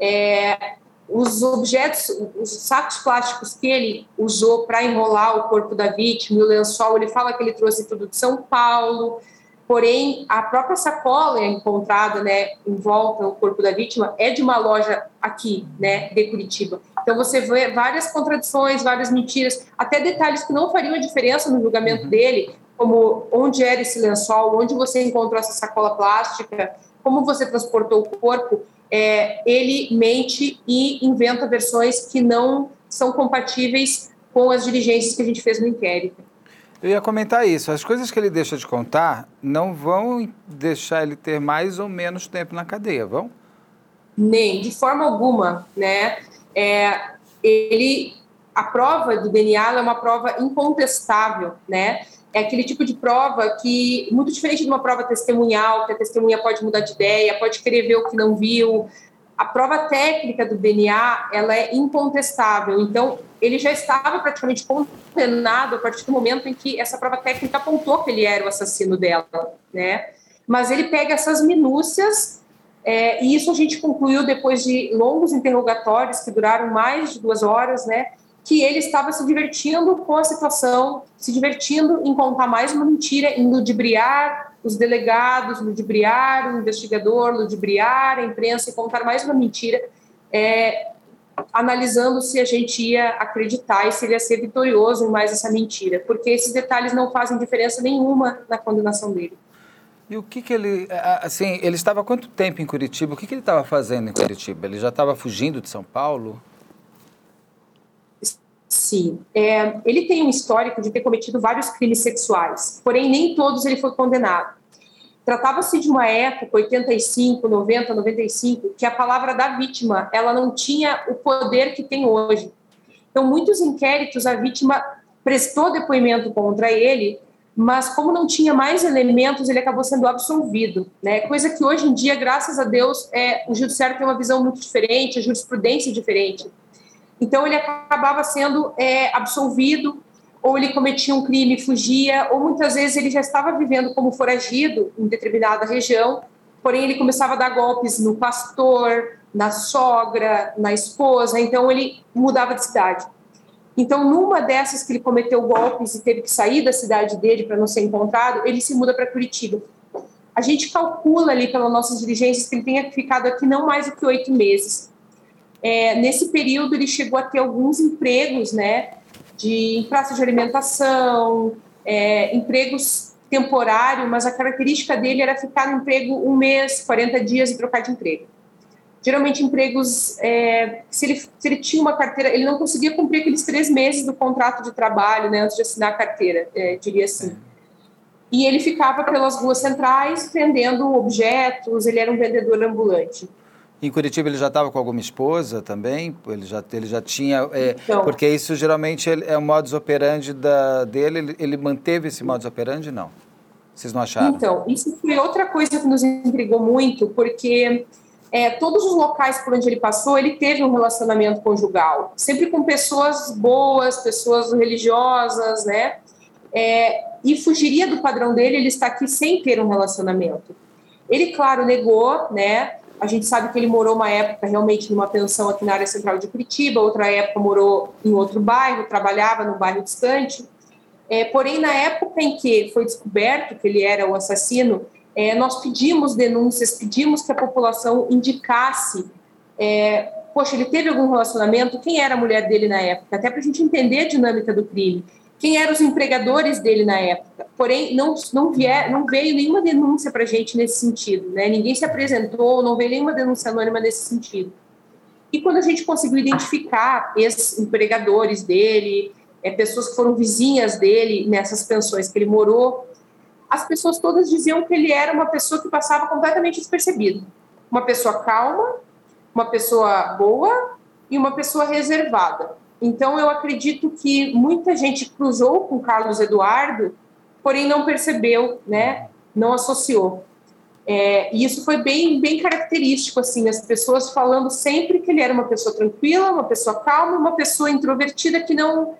É, os objetos, os sacos plásticos que ele usou para enrolar o corpo da vítima o lençol, ele fala que ele trouxe tudo de São Paulo. Porém, a própria sacola encontrada, né, em volta ao corpo da vítima é de uma loja aqui, né, de Curitiba. Então você vê várias contradições, várias mentiras, até detalhes que não fariam a diferença no julgamento uhum. dele, como onde era esse lençol, onde você encontrou essa sacola plástica, como você transportou o corpo. É, ele mente e inventa versões que não são compatíveis com as diligências que a gente fez no inquérito. Eu ia comentar isso. As coisas que ele deixa de contar não vão deixar ele ter mais ou menos tempo na cadeia, vão? Nem, de forma alguma, né? É, ele, a prova do DNA é uma prova incontestável, né? É aquele tipo de prova que, muito diferente de uma prova testemunhal, que a testemunha pode mudar de ideia, pode querer ver o que não viu, a prova técnica do DNA ela é incontestável. Então, ele já estava praticamente condenado a partir do momento em que essa prova técnica apontou que ele era o assassino dela, né? Mas ele pega essas minúcias é, e isso a gente concluiu depois de longos interrogatórios que duraram mais de duas horas, né? Que ele estava se divertindo com a situação, se divertindo em contar mais uma mentira, em ludibriar os delegados ludibriar o investigador, ludibriar a imprensa e contar mais uma mentira, é, analisando se a gente ia acreditar e se ele ia ser vitorioso em mais essa mentira, porque esses detalhes não fazem diferença nenhuma na condenação dele. E o que que ele, assim, ele estava há quanto tempo em Curitiba? O que que ele estava fazendo em Curitiba? Ele já estava fugindo de São Paulo? Sim, é, ele tem um histórico de ter cometido vários crimes sexuais, porém nem todos ele foi condenado. Tratava-se de uma época, 85, 90, 95, que a palavra da vítima ela não tinha o poder que tem hoje. Então, muitos inquéritos a vítima prestou depoimento contra ele, mas como não tinha mais elementos, ele acabou sendo absolvido, né? Coisa que hoje em dia, graças a Deus, é, o judiciário tem uma visão muito diferente, a jurisprudência é diferente. Então, ele acabava sendo é, absolvido, ou ele cometia um crime e fugia, ou muitas vezes ele já estava vivendo como foragido em determinada região, porém ele começava a dar golpes no pastor, na sogra, na esposa, então ele mudava de cidade. Então, numa dessas que ele cometeu golpes e teve que sair da cidade dele para não ser encontrado, ele se muda para Curitiba. A gente calcula ali pelas nossas diligências que ele tenha ficado aqui não mais do que oito meses. É, nesse período, ele chegou a ter alguns empregos, né, de praça de alimentação, é, empregos temporários, mas a característica dele era ficar no emprego um mês, 40 dias e trocar de emprego. geralmente empregos, é, se, ele, se ele tinha uma carteira, ele não conseguia cumprir aqueles três meses do contrato de trabalho, né, antes de assinar a carteira, é, diria assim. E ele ficava pelas ruas centrais vendendo objetos, ele era um vendedor ambulante. Em Curitiba ele já estava com alguma esposa também? Ele já, ele já tinha. É, então, porque isso geralmente é o modus operandi da, dele. Ele, ele, manteve esse modus operandi? Não. Vocês não acharam? Então, isso foi outra coisa que nos intrigou muito, porque é, todos os locais por onde ele passou, ele teve um relacionamento conjugal, sempre com pessoas boas, pessoas religiosas, né? É, e fugiria do padrão dele ele está aqui sem ter um relacionamento. Ele, claro, negou, né? A gente sabe que ele morou uma época realmente numa pensão aqui na área central de Curitiba, outra época morou em outro bairro, trabalhava num bairro distante. É, porém, na época em que foi descoberto que ele era o assassino, é, nós pedimos denúncias, pedimos que a população indicasse. É, poxa, ele teve algum relacionamento? Quem era a mulher dele na época? Até para a gente entender a dinâmica do crime quem eram os empregadores dele na época. Porém, não, não, vier, não veio nenhuma denúncia para a gente nesse sentido, né? Ninguém se apresentou, não veio nenhuma denúncia anônima nesse sentido. E quando a gente conseguiu identificar esses empregadores dele, é, pessoas que foram vizinhas dele nessas pensões que ele morou, as pessoas todas diziam que ele era uma pessoa que passava completamente despercebido. Uma pessoa calma, uma pessoa boa e uma pessoa reservada. Então, eu acredito que muita gente cruzou com Carlos Eduardo, porém não percebeu, né? Não associou. É, e isso foi bem, bem característico, assim, as pessoas falando sempre que ele era uma pessoa tranquila, uma pessoa calma, uma pessoa introvertida que não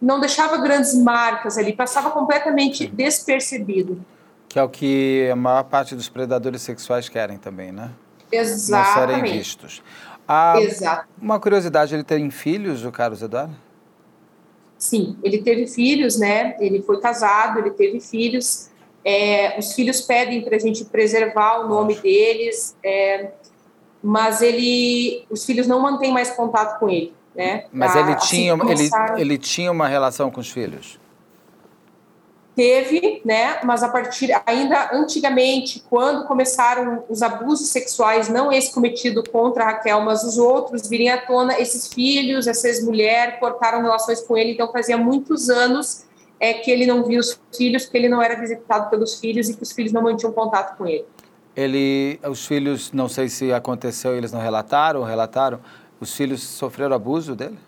não deixava grandes marcas ali, passava completamente despercebido. Que é o que a maior parte dos predadores sexuais querem também, né? Exatamente. Não serem vistos. Ah, Exato. Uma curiosidade, ele tem filhos, o Carlos Eduardo? Sim, ele teve filhos, né? Ele foi casado, ele teve filhos. É, os filhos pedem para a gente preservar o nome deles, é, mas ele, os filhos não mantêm mais contato com ele, né? Mas ele assim tinha, começaram... ele, ele tinha uma relação com os filhos? Teve, né? Mas a partir ainda antigamente, quando começaram os abusos sexuais, não esse cometido contra Raquel, mas os outros virem à tona, esses filhos, essas mulheres cortaram relações com ele, então fazia muitos anos é que ele não via os filhos, que ele não era visitado pelos filhos e que os filhos não mantinham contato com ele. Ele, os filhos, não sei se aconteceu, eles não relataram, relataram, os filhos sofreram abuso dele?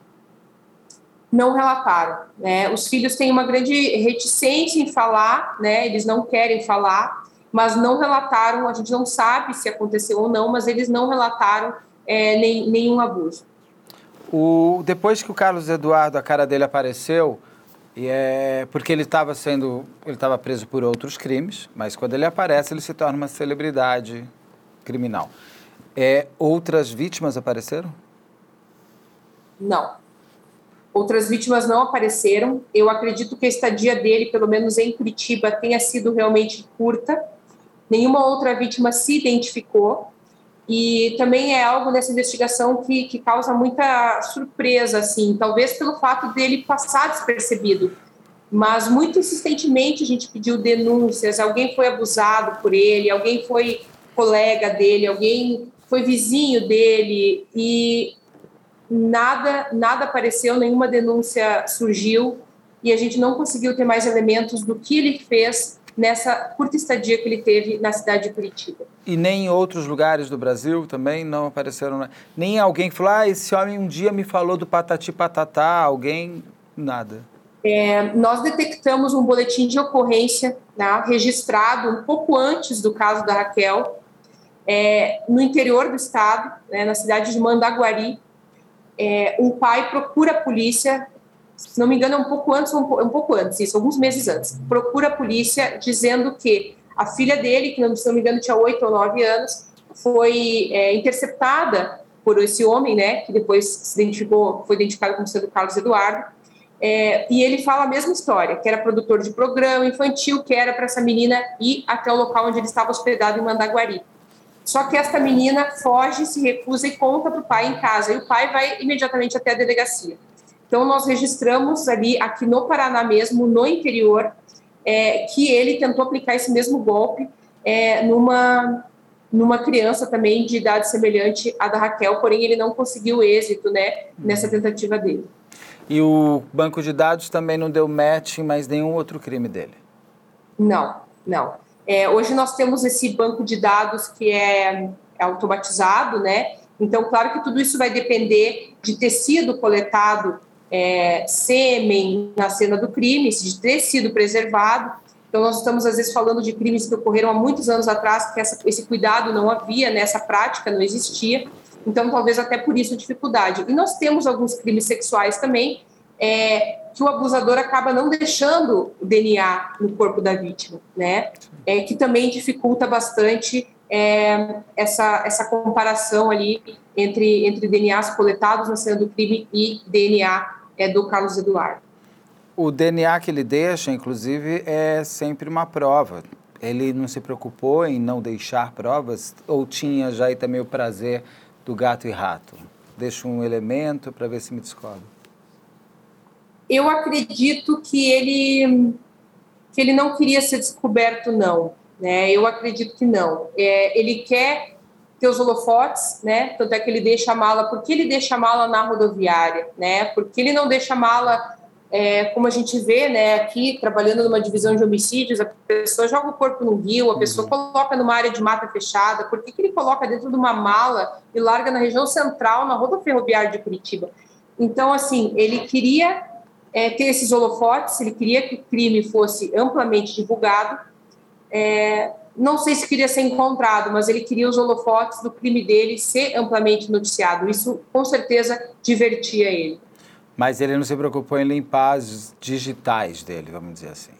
Não relataram. Né? Os filhos têm uma grande reticência em falar, né? eles não querem falar, mas não relataram, a gente não sabe se aconteceu ou não, mas eles não relataram é, nem, nenhum abuso. O, depois que o Carlos Eduardo, a cara dele apareceu, e é porque ele estava sendo, ele estava preso por outros crimes, mas quando ele aparece ele se torna uma celebridade criminal. É, outras vítimas apareceram? Não. Outras vítimas não apareceram. Eu acredito que a estadia dele, pelo menos em Curitiba, tenha sido realmente curta. Nenhuma outra vítima se identificou. E também é algo nessa investigação que, que causa muita surpresa, assim, talvez pelo fato dele passar despercebido. Mas muito insistentemente a gente pediu denúncias. Alguém foi abusado por ele, alguém foi colega dele, alguém foi vizinho dele. E nada, nada apareceu, nenhuma denúncia surgiu e a gente não conseguiu ter mais elementos do que ele fez nessa curta estadia que ele teve na cidade de Curitiba. E nem em outros lugares do Brasil também não apareceram, né? nem alguém que falou, ah, esse homem um dia me falou do patati patatá, alguém, nada. É, nós detectamos um boletim de ocorrência né, registrado um pouco antes do caso da Raquel, é, no interior do estado, né, na cidade de Mandaguari, é, um pai procura a polícia, se não me engano, é um pouco antes, um, um pouco antes, isso, alguns meses antes, procura a polícia dizendo que a filha dele, que se não me engano tinha oito ou nove anos, foi é, interceptada por esse homem, né, que depois se identificou, foi identificado como sendo Carlos Eduardo, é, e ele fala a mesma história, que era produtor de programa infantil, que era para essa menina ir até o local onde ele estava hospedado em Mandaguari. Só que esta menina foge, se recusa e conta para o pai em casa. E o pai vai imediatamente até a delegacia. Então, nós registramos ali, aqui no Paraná mesmo, no interior, é, que ele tentou aplicar esse mesmo golpe é, numa, numa criança também de idade semelhante à da Raquel, porém ele não conseguiu êxito né, nessa tentativa dele. E o banco de dados também não deu match em mais nenhum outro crime dele? Não, não. É, hoje nós temos esse banco de dados que é, é automatizado, né? Então, claro que tudo isso vai depender de ter sido coletado é, sêmen na cena do crime, de ter sido preservado. Então, nós estamos, às vezes, falando de crimes que ocorreram há muitos anos atrás, que essa, esse cuidado não havia, nessa né? prática não existia. Então, talvez até por isso a dificuldade. E nós temos alguns crimes sexuais também, é, que o abusador acaba não deixando o DNA no corpo da vítima, né? É, que também dificulta bastante é, essa, essa comparação ali entre, entre DNAs coletados na cena do crime e DNA é, do Carlos Eduardo. O DNA que ele deixa, inclusive, é sempre uma prova. Ele não se preocupou em não deixar provas ou tinha já aí também o prazer do gato e rato? Deixa um elemento para ver se me descobre. Eu acredito que ele que ele não queria ser descoberto, não. Né? Eu acredito que não. É, ele quer ter os holofotes, né? Tanto é que ele deixa a mala. Por que ele deixa a mala na rodoviária, né? Porque ele não deixa a mala é, como a gente vê, né, aqui trabalhando numa divisão de homicídios, a pessoa joga o corpo no rio, a pessoa uhum. coloca numa área de mata fechada, por que, que ele coloca dentro de uma mala e larga na região central, na roda ferroviária de Curitiba? Então, assim, ele queria é, ter esses holofotes, ele queria que o crime fosse amplamente divulgado, é, não sei se queria ser encontrado, mas ele queria os holofotes do crime dele ser amplamente noticiado. Isso, com certeza, divertia ele. Mas ele não se preocupou em limpar as digitais dele, vamos dizer assim.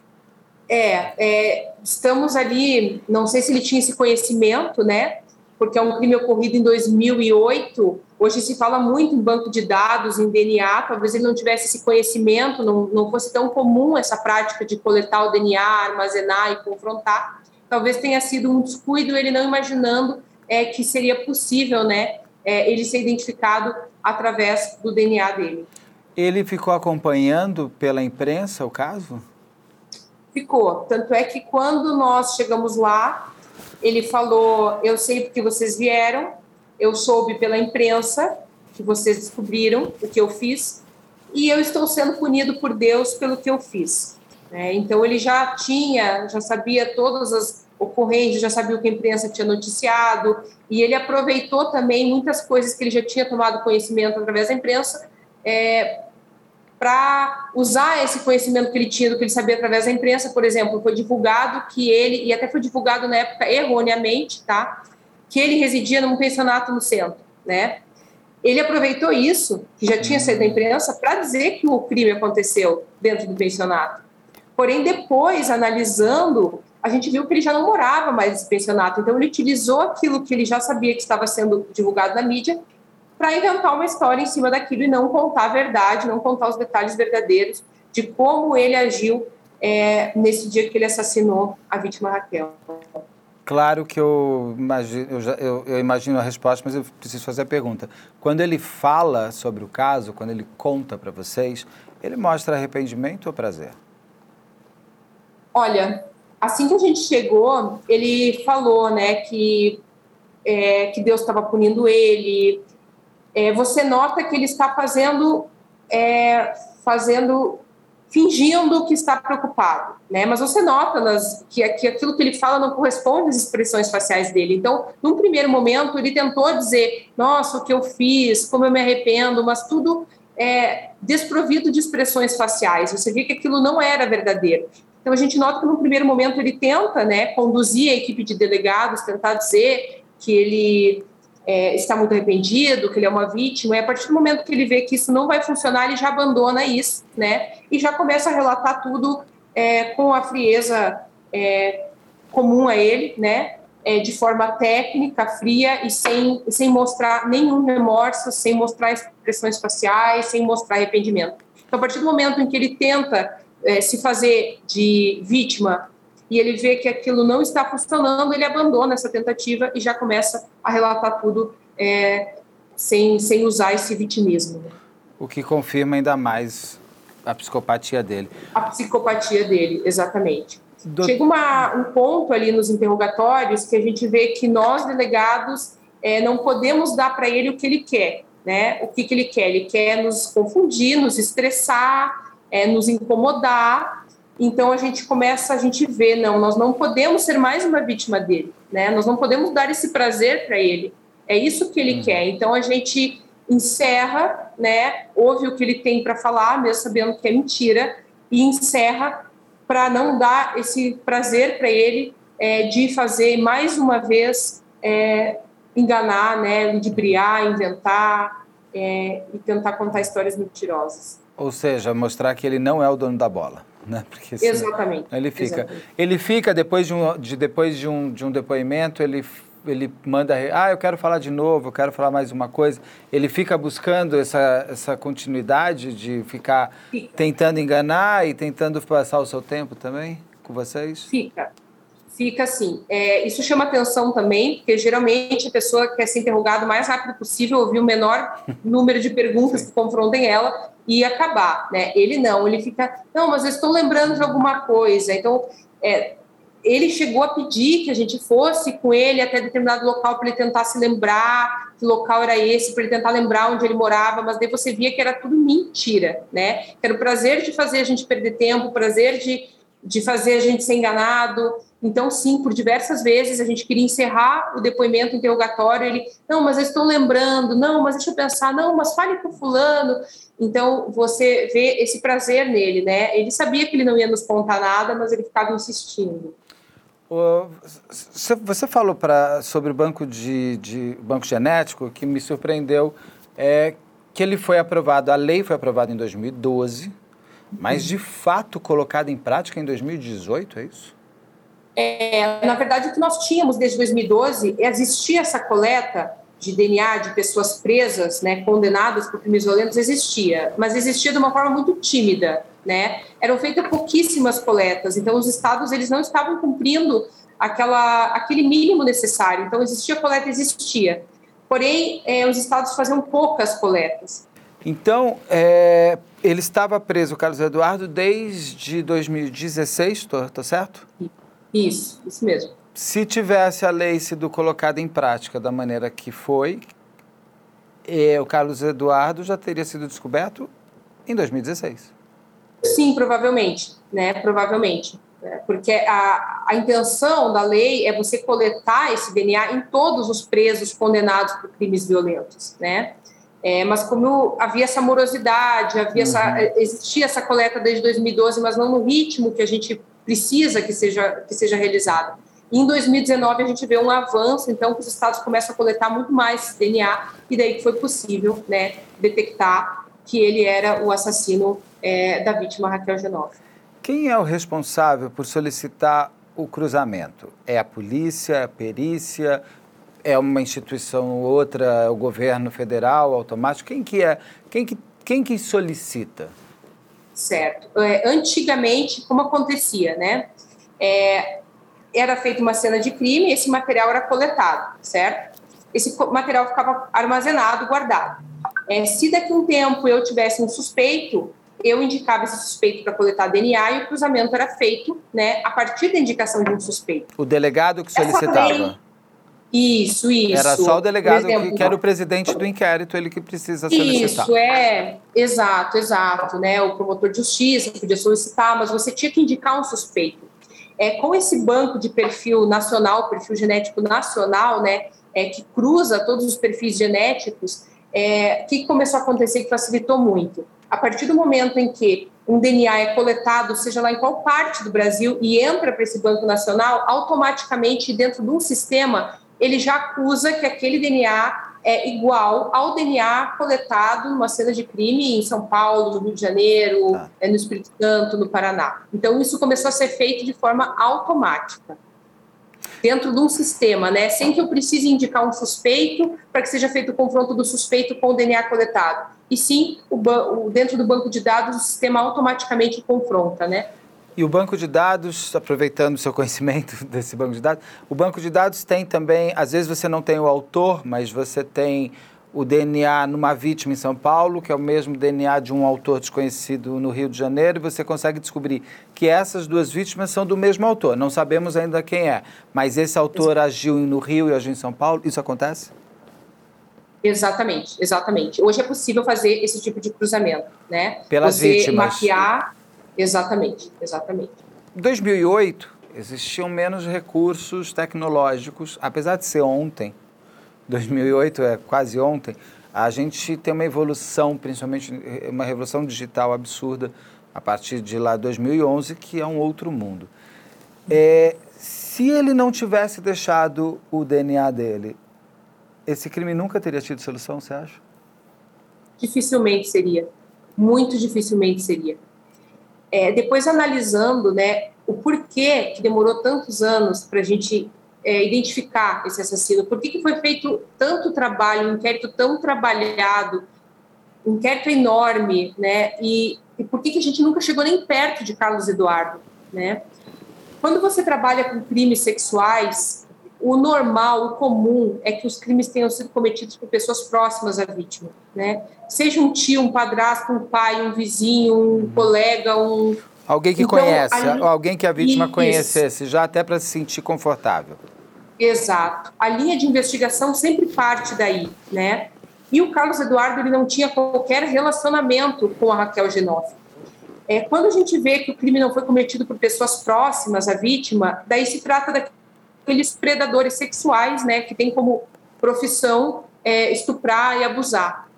É, é, estamos ali, não sei se ele tinha esse conhecimento, né? Porque é um crime ocorrido em 2008. Hoje se fala muito em banco de dados, em DNA. Talvez ele não tivesse esse conhecimento, não, não fosse tão comum essa prática de coletar o DNA, armazenar e confrontar. Talvez tenha sido um descuido, ele não imaginando é, que seria possível, né? É, ele ser identificado através do DNA dele. Ele ficou acompanhando pela imprensa o caso? Ficou. Tanto é que quando nós chegamos lá, ele falou: Eu sei porque vocês vieram, eu soube pela imprensa que vocês descobriram o que eu fiz, e eu estou sendo punido por Deus pelo que eu fiz. É, então ele já tinha, já sabia todas as ocorrências, já sabia o que a imprensa tinha noticiado, e ele aproveitou também muitas coisas que ele já tinha tomado conhecimento através da imprensa é, para usar esse conhecimento que ele tinha, do que ele sabia através da imprensa, por exemplo, foi divulgado que ele, e até foi divulgado na época erroneamente, tá? Que ele residia num pensionato no centro, né? Ele aproveitou isso, que já tinha saído da imprensa, para dizer que o crime aconteceu dentro do pensionato. Porém, depois, analisando, a gente viu que ele já não morava mais nesse pensionato. Então, ele utilizou aquilo que ele já sabia que estava sendo divulgado na mídia para inventar uma história em cima daquilo e não contar a verdade, não contar os detalhes verdadeiros de como ele agiu é, nesse dia que ele assassinou a vítima Raquel. Claro que eu imagino, eu, já, eu, eu, imagino a resposta, mas eu preciso fazer a pergunta. Quando ele fala sobre o caso, quando ele conta para vocês, ele mostra arrependimento ou prazer? Olha, assim que a gente chegou, ele falou, né, que é, que Deus estava punindo ele, é, você nota que ele está fazendo, é, fazendo, fingindo que está preocupado, né? Mas você nota nas, que, que aquilo que ele fala não corresponde às expressões faciais dele. Então, num primeiro momento, ele tentou dizer: Nossa, o que eu fiz, como eu me arrependo, mas tudo é, desprovido de expressões faciais. Você vê que aquilo não era verdadeiro. Então a gente nota que no primeiro momento ele tenta, né, conduzir a equipe de delegados, tentar dizer que ele é, está muito arrependido, que ele é uma vítima, e a partir do momento que ele vê que isso não vai funcionar, ele já abandona isso, né? E já começa a relatar tudo é, com a frieza é, comum a ele, né? É, de forma técnica, fria e sem, sem mostrar nenhum remorso, sem mostrar expressões faciais, sem mostrar arrependimento. Então, a partir do momento em que ele tenta é, se fazer de vítima e ele vê que aquilo não está funcionando, ele abandona essa tentativa e já começa a relatar tudo é, sem, sem usar esse vitimismo. Né? O que confirma ainda mais a psicopatia dele. A psicopatia dele, exatamente. Do... Chega uma, um ponto ali nos interrogatórios que a gente vê que nós, delegados, é, não podemos dar para ele o que ele quer. Né? O que, que ele quer? Ele quer nos confundir, nos estressar, é, nos incomodar. Então a gente começa, a gente vê, não, nós não podemos ser mais uma vítima dele, né? Nós não podemos dar esse prazer para ele. É isso que ele uhum. quer. Então a gente encerra, né? Ouve o que ele tem para falar, mesmo sabendo que é mentira, e encerra para não dar esse prazer para ele é, de fazer mais uma vez é, enganar, né, ludibriar, inventar é, e tentar contar histórias mentirosas. Ou seja, mostrar que ele não é o dono da bola. Né? Porque, Exatamente. Ele fica, Exatamente. ele fica depois, de um, de, depois de, um, de um depoimento, ele ele manda, ah, eu quero falar de novo, eu quero falar mais uma coisa. Ele fica buscando essa, essa continuidade de ficar fica. tentando enganar e tentando passar o seu tempo também com vocês? Fica. Fica assim. É, isso chama atenção também, porque geralmente a pessoa quer ser interrogada o mais rápido possível, ouvir o menor número de perguntas que confrontem ela e acabar. Né? Ele não, ele fica, não, mas eu estou lembrando de alguma coisa. Então, é, ele chegou a pedir que a gente fosse com ele até determinado local para ele tentar se lembrar que local era esse, para ele tentar lembrar onde ele morava, mas daí você via que era tudo mentira, né? Era o prazer de fazer a gente perder tempo, o prazer de, de fazer a gente ser enganado. Então, sim, por diversas vezes a gente queria encerrar o depoimento interrogatório. Ele, não, mas eu estou lembrando, não, mas deixa eu pensar, não, mas fale com fulano. Então, você vê esse prazer nele, né? Ele sabia que ele não ia nos contar nada, mas ele ficava insistindo. Você falou pra, sobre o banco, de, de, banco genético que me surpreendeu é que ele foi aprovado, a lei foi aprovada em 2012, mas de fato colocada em prática em 2018, é isso? É, na verdade, o que nós tínhamos desde 2012 existia essa coleta de DNA de pessoas presas, né, condenadas por crimes violentos, existia, mas existia de uma forma muito tímida né? Eram feitas pouquíssimas coletas, então os estados eles não estavam cumprindo aquela, aquele mínimo necessário. Então existia coleta, existia. Porém, é, os estados faziam poucas coletas. Então, é, ele estava preso, Carlos Eduardo, desde 2016, estou certo? Isso, isso mesmo. Se tivesse a lei sido colocada em prática da maneira que foi, é, o Carlos Eduardo já teria sido descoberto em 2016. Sim, provavelmente, né? Provavelmente. Né? Porque a, a intenção da lei é você coletar esse DNA em todos os presos condenados por crimes violentos, né? É, mas como havia essa morosidade, havia uhum. essa, existia essa coleta desde 2012, mas não no ritmo que a gente precisa que seja, que seja realizada. Em 2019 a gente vê um avanço, então que os estados começam a coletar muito mais DNA e daí que foi possível, né, detectar que ele era o assassino é, da vítima Raquel Genoff. Quem é o responsável por solicitar o cruzamento? É a polícia, a perícia, é uma instituição ou outra, é o governo federal automático? Quem que é? Quem que, quem que solicita? Certo. É, antigamente, como acontecia, né? É, era feita uma cena de crime, esse material era coletado, certo? Esse material ficava armazenado, guardado. É, se daqui a um tempo eu tivesse um suspeito, eu indicava esse suspeito para coletar DNA e o cruzamento era feito né, a partir da indicação de um suspeito. O delegado que solicitava? Isso, isso. Era só o delegado exemplo, que, que, era o presidente do inquérito, ele que precisa solicitar. Isso, é, exato, exato. Né? O promotor de justiça podia solicitar, mas você tinha que indicar um suspeito. É, com esse banco de perfil nacional, perfil genético nacional, né, é, que cruza todos os perfis genéticos, é, o que começou a acontecer que facilitou muito? a partir do momento em que um DNA é coletado, seja lá em qual parte do Brasil, e entra para esse Banco Nacional, automaticamente, dentro de um sistema, ele já acusa que aquele DNA é igual ao DNA coletado numa cena de crime em São Paulo, no Rio de Janeiro, tá. no Espírito Santo, no Paraná. Então, isso começou a ser feito de forma automática dentro de um sistema, né, sem que eu precise indicar um suspeito para que seja feito o confronto do suspeito com o DNA coletado. E sim, o, dentro do banco de dados, o sistema automaticamente confronta, né? E o banco de dados, aproveitando o seu conhecimento desse banco de dados, o banco de dados tem também, às vezes você não tem o autor, mas você tem o DNA numa vítima em São Paulo, que é o mesmo DNA de um autor desconhecido no Rio de Janeiro, e você consegue descobrir que essas duas vítimas são do mesmo autor. Não sabemos ainda quem é, mas esse autor agiu no Rio e agiu em São Paulo. Isso acontece? Exatamente, exatamente. Hoje é possível fazer esse tipo de cruzamento, né? Pelas você vítimas. mapear, exatamente, exatamente. Em 2008, existiam menos recursos tecnológicos, apesar de ser ontem, 2008 é quase ontem, a gente tem uma evolução, principalmente uma revolução digital absurda a partir de lá 2011, que é um outro mundo. É, se ele não tivesse deixado o DNA dele, esse crime nunca teria tido solução, você acha? Dificilmente seria, muito dificilmente seria. É, depois analisando, né, o porquê que demorou tantos anos para a gente é, identificar esse assassino, por que, que foi feito tanto trabalho, um inquérito tão trabalhado, um inquérito enorme, né? E, e por que, que a gente nunca chegou nem perto de Carlos Eduardo, né? Quando você trabalha com crimes sexuais, o normal, o comum é que os crimes tenham sido cometidos por pessoas próximas à vítima, né? Seja um tio, um padrasto, um pai, um vizinho, um uhum. colega, um Alguém que então, conhece, ali, alguém que a vítima isso. conhecesse, já até para se sentir confortável. Exato. A linha de investigação sempre parte daí, né? E o Carlos Eduardo ele não tinha qualquer relacionamento com a Raquel Genoff. É, quando a gente vê que o crime não foi cometido por pessoas próximas à vítima, daí se trata daqueles predadores sexuais, né, que tem como profissão é, estuprar e abusar.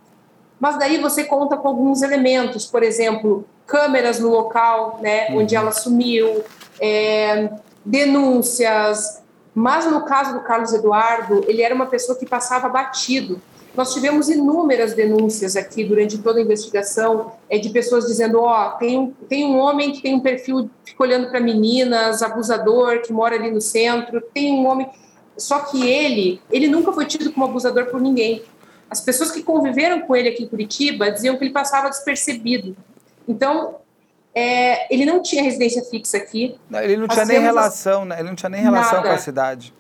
Mas daí você conta com alguns elementos, por exemplo, câmeras no local, né, uhum. onde ela sumiu, é, denúncias, mas no caso do Carlos Eduardo, ele era uma pessoa que passava batido. Nós tivemos inúmeras denúncias aqui durante toda a investigação é, de pessoas dizendo: ó, oh, tem, um, tem um homem que tem um perfil, fica olhando para meninas, abusador, que mora ali no centro, tem um homem. Só que ele, ele nunca foi tido como abusador por ninguém. As pessoas que conviveram com ele aqui em Curitiba diziam que ele passava despercebido. Então, é, ele não tinha residência fixa aqui. Não, ele não tinha nem relação, né? Ele não tinha nem relação Nada. com a cidade.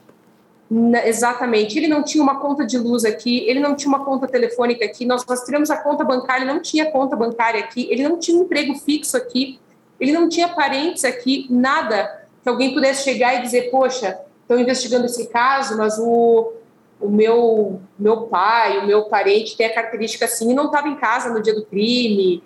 Exatamente. Ele não tinha uma conta de luz aqui, ele não tinha uma conta telefônica aqui. Nós, tivemos a conta bancária, ele não tinha conta bancária aqui, ele não tinha um emprego fixo aqui, ele não tinha parentes aqui, nada que alguém pudesse chegar e dizer, poxa, estão investigando esse caso, mas o, o meu, meu pai, o meu parente tem a característica assim e não estava em casa no dia do crime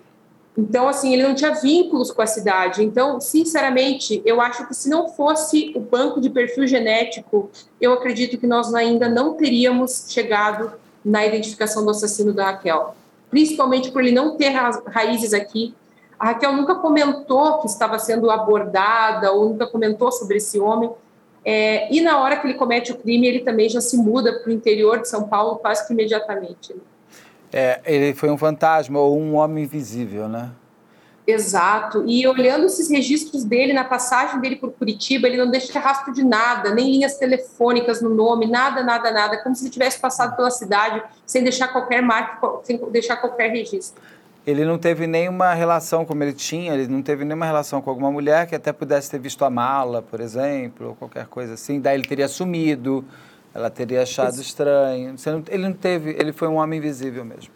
então, assim, ele não tinha vínculos com a cidade. Então, sinceramente, eu acho que se não fosse o banco de perfil genético, eu acredito que nós ainda não teríamos chegado na identificação do assassino da Raquel. Principalmente por ele não ter raízes aqui. A Raquel nunca comentou que estava sendo abordada ou nunca comentou sobre esse homem. É, e na hora que ele comete o crime, ele também já se muda para o interior de São Paulo quase que imediatamente. É, ele foi um fantasma ou um homem invisível, né? Exato. E olhando esses registros dele, na passagem dele por Curitiba, ele não deixa rastro de nada, nem linhas telefônicas no nome, nada, nada, nada, como se ele tivesse passado pela cidade sem deixar qualquer marca, sem deixar qualquer registro. Ele não teve nenhuma relação como ele tinha, ele não teve nenhuma relação com alguma mulher que até pudesse ter visto a mala, por exemplo, ou qualquer coisa assim. Daí ele teria sumido. Ela teria achado Isso. estranho. Ele não teve, ele foi um homem invisível mesmo.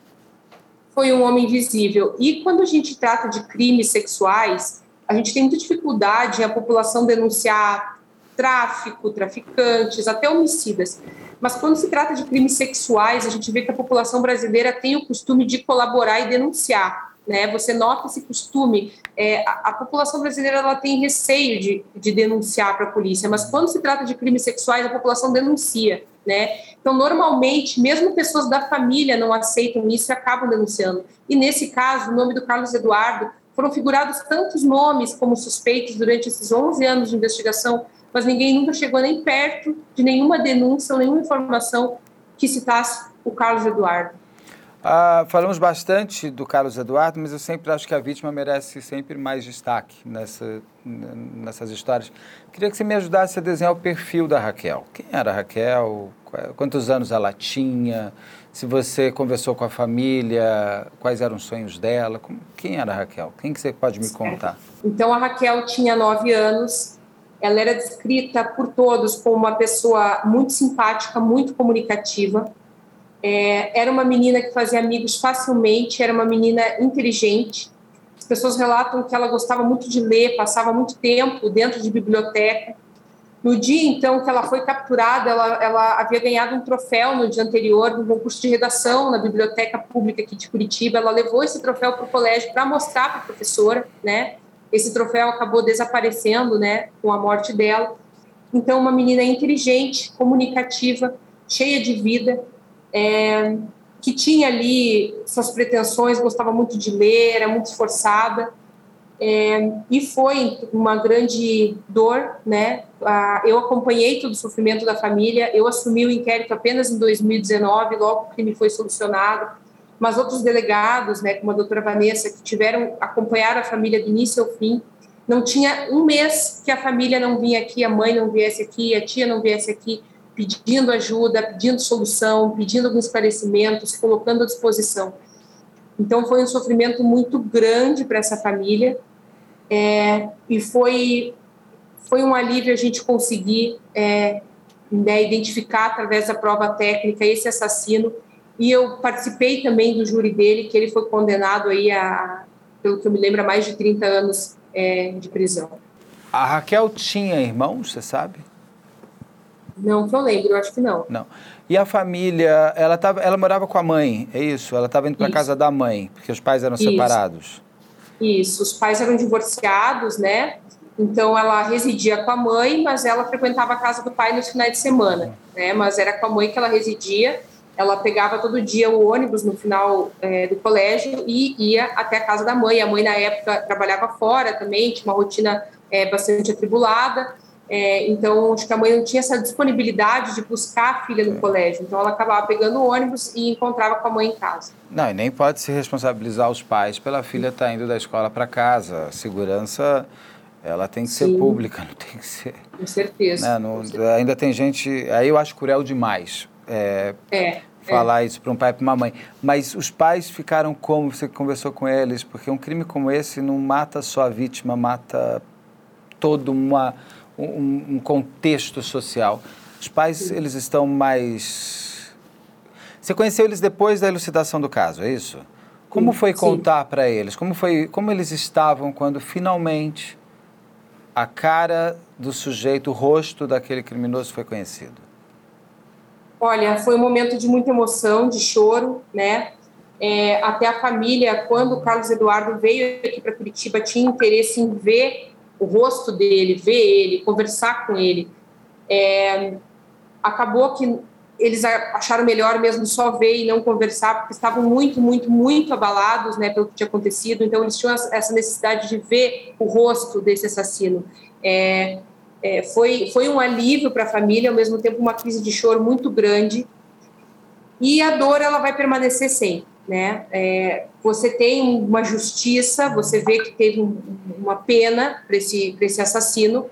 Foi um homem invisível. E quando a gente trata de crimes sexuais, a gente tem muita dificuldade a população denunciar tráfico, traficantes, até homicidas. Mas quando se trata de crimes sexuais, a gente vê que a população brasileira tem o costume de colaborar e denunciar né? Você nota esse costume. É, a, a, população brasileira ela tem receio de, de denunciar para a polícia, mas quando se trata de crimes sexuais, a população denuncia, né? Então, normalmente, mesmo pessoas da família não aceitam isso e acabam denunciando. E nesse caso, o nome do Carlos Eduardo foram figurados tantos nomes como suspeitos durante esses 11 anos de investigação, mas ninguém nunca chegou nem perto de nenhuma denúncia nenhuma informação que citasse o Carlos Eduardo. Ah, falamos bastante do Carlos Eduardo, mas eu sempre acho que a vítima merece sempre mais destaque nessa, nessas histórias. Queria que você me ajudasse a desenhar o perfil da Raquel. Quem era a Raquel? Quantos anos ela tinha? Se você conversou com a família, quais eram os sonhos dela? Quem era a Raquel? Quem que você pode me contar? Então, a Raquel tinha nove anos. Ela era descrita por todos como uma pessoa muito simpática, muito comunicativa É, era uma menina que fazia amigos facilmente, era uma menina inteligente. As pessoas relatam que ela gostava muito de ler, passava muito tempo dentro de biblioteca. No dia, então, que ela foi capturada, ela, ela havia ganhado um troféu no dia anterior, no concurso de redação na Biblioteca Pública aqui de Curitiba. Ela levou esse troféu para o colégio para mostrar para a professora, né? Esse troféu acabou desaparecendo, né, com a morte dela. Então, uma menina inteligente, comunicativa, cheia de vida, é, que tinha ali suas pretensões, gostava muito de ler, era muito esforçada. É, e foi uma grande dor, né? eu acompanhei todo o sofrimento da família, eu assumi o inquérito apenas em 2019, logo que crime foi solucionado, mas outros delegados, né, como a doutora Vanessa, que tiveram acompanhar a família do início ao fim, não tinha um mês que a família não vinha aqui, a mãe não viesse aqui, a tia não viesse aqui, pedindo ajuda, pedindo solução, pedindo alguns esclarecimentos, se colocando à disposição. Então foi um sofrimento muito grande para essa família é, e foi foi um alívio a gente conseguir é, né, identificar através da prova técnica esse assassino e eu participei também do júri dele que ele foi condenado aí a, pelo que eu me lembro a mais de 30 anos é, de prisão. A Raquel tinha irmãos, você sabe? Não que eu lembro, eu acho que não. Não. E a família, ela, tava, ela morava com a mãe, é isso? Ela estava indo para casa da mãe, porque os pais eram isso. separados. Isso, os pais eram divorciados, né? Então ela residia com a mãe, mas ela frequentava a casa do pai nos finais de semana, né? Mas era com a mãe que ela residia. Ela pegava todo dia o ônibus no final é, do colégio e ia até a casa da mãe. A mãe na época trabalhava fora também, tinha uma rotina é, bastante atribulada. É, então, acho que a mãe não tinha essa disponibilidade de buscar a filha no colégio. Então, ela acabava pegando o ônibus e encontrava com a mãe em casa. Não, e nem pode se responsabilizar os pais pela filha estar tá indo da escola para casa. A segurança, ela tem que Sim. ser pública, não tem que ser... Com certeza, né? não, com certeza. Ainda tem gente... Aí eu acho cruel demais. É, é falar é. isso para um pai e para uma mãe. Mas os pais ficaram como? Você conversou com eles? Porque um crime como esse não mata só a vítima, mata toda uma um, um contexto social. Os pais, eles estão mais... Você conheceu eles depois da elucidação do caso, é isso? Como foi contar para eles? Como foi, como eles estavam quando finalmente a cara do sujeito, o rosto daquele criminoso foi conhecido? Olha, foi um momento de muita emoção, de choro, né? É, até a família, quando o Carlos Eduardo veio aqui para Curitiba, tinha interesse em ver o rosto dele, ver ele, conversar com ele. É, acabou que eles acharam melhor mesmo só ver e não conversar, porque estavam muito, muito, muito abalados né, pelo que tinha acontecido. Então, eles tinham essa necessidade de ver o rosto desse assassino. É, é, foi, foi um alívio para a família, ao mesmo tempo uma crise de choro muito grande. E a dor ela vai permanecer sempre né? É, você tem uma justiça, você vê que teve um, uma pena para esse, esse assassino,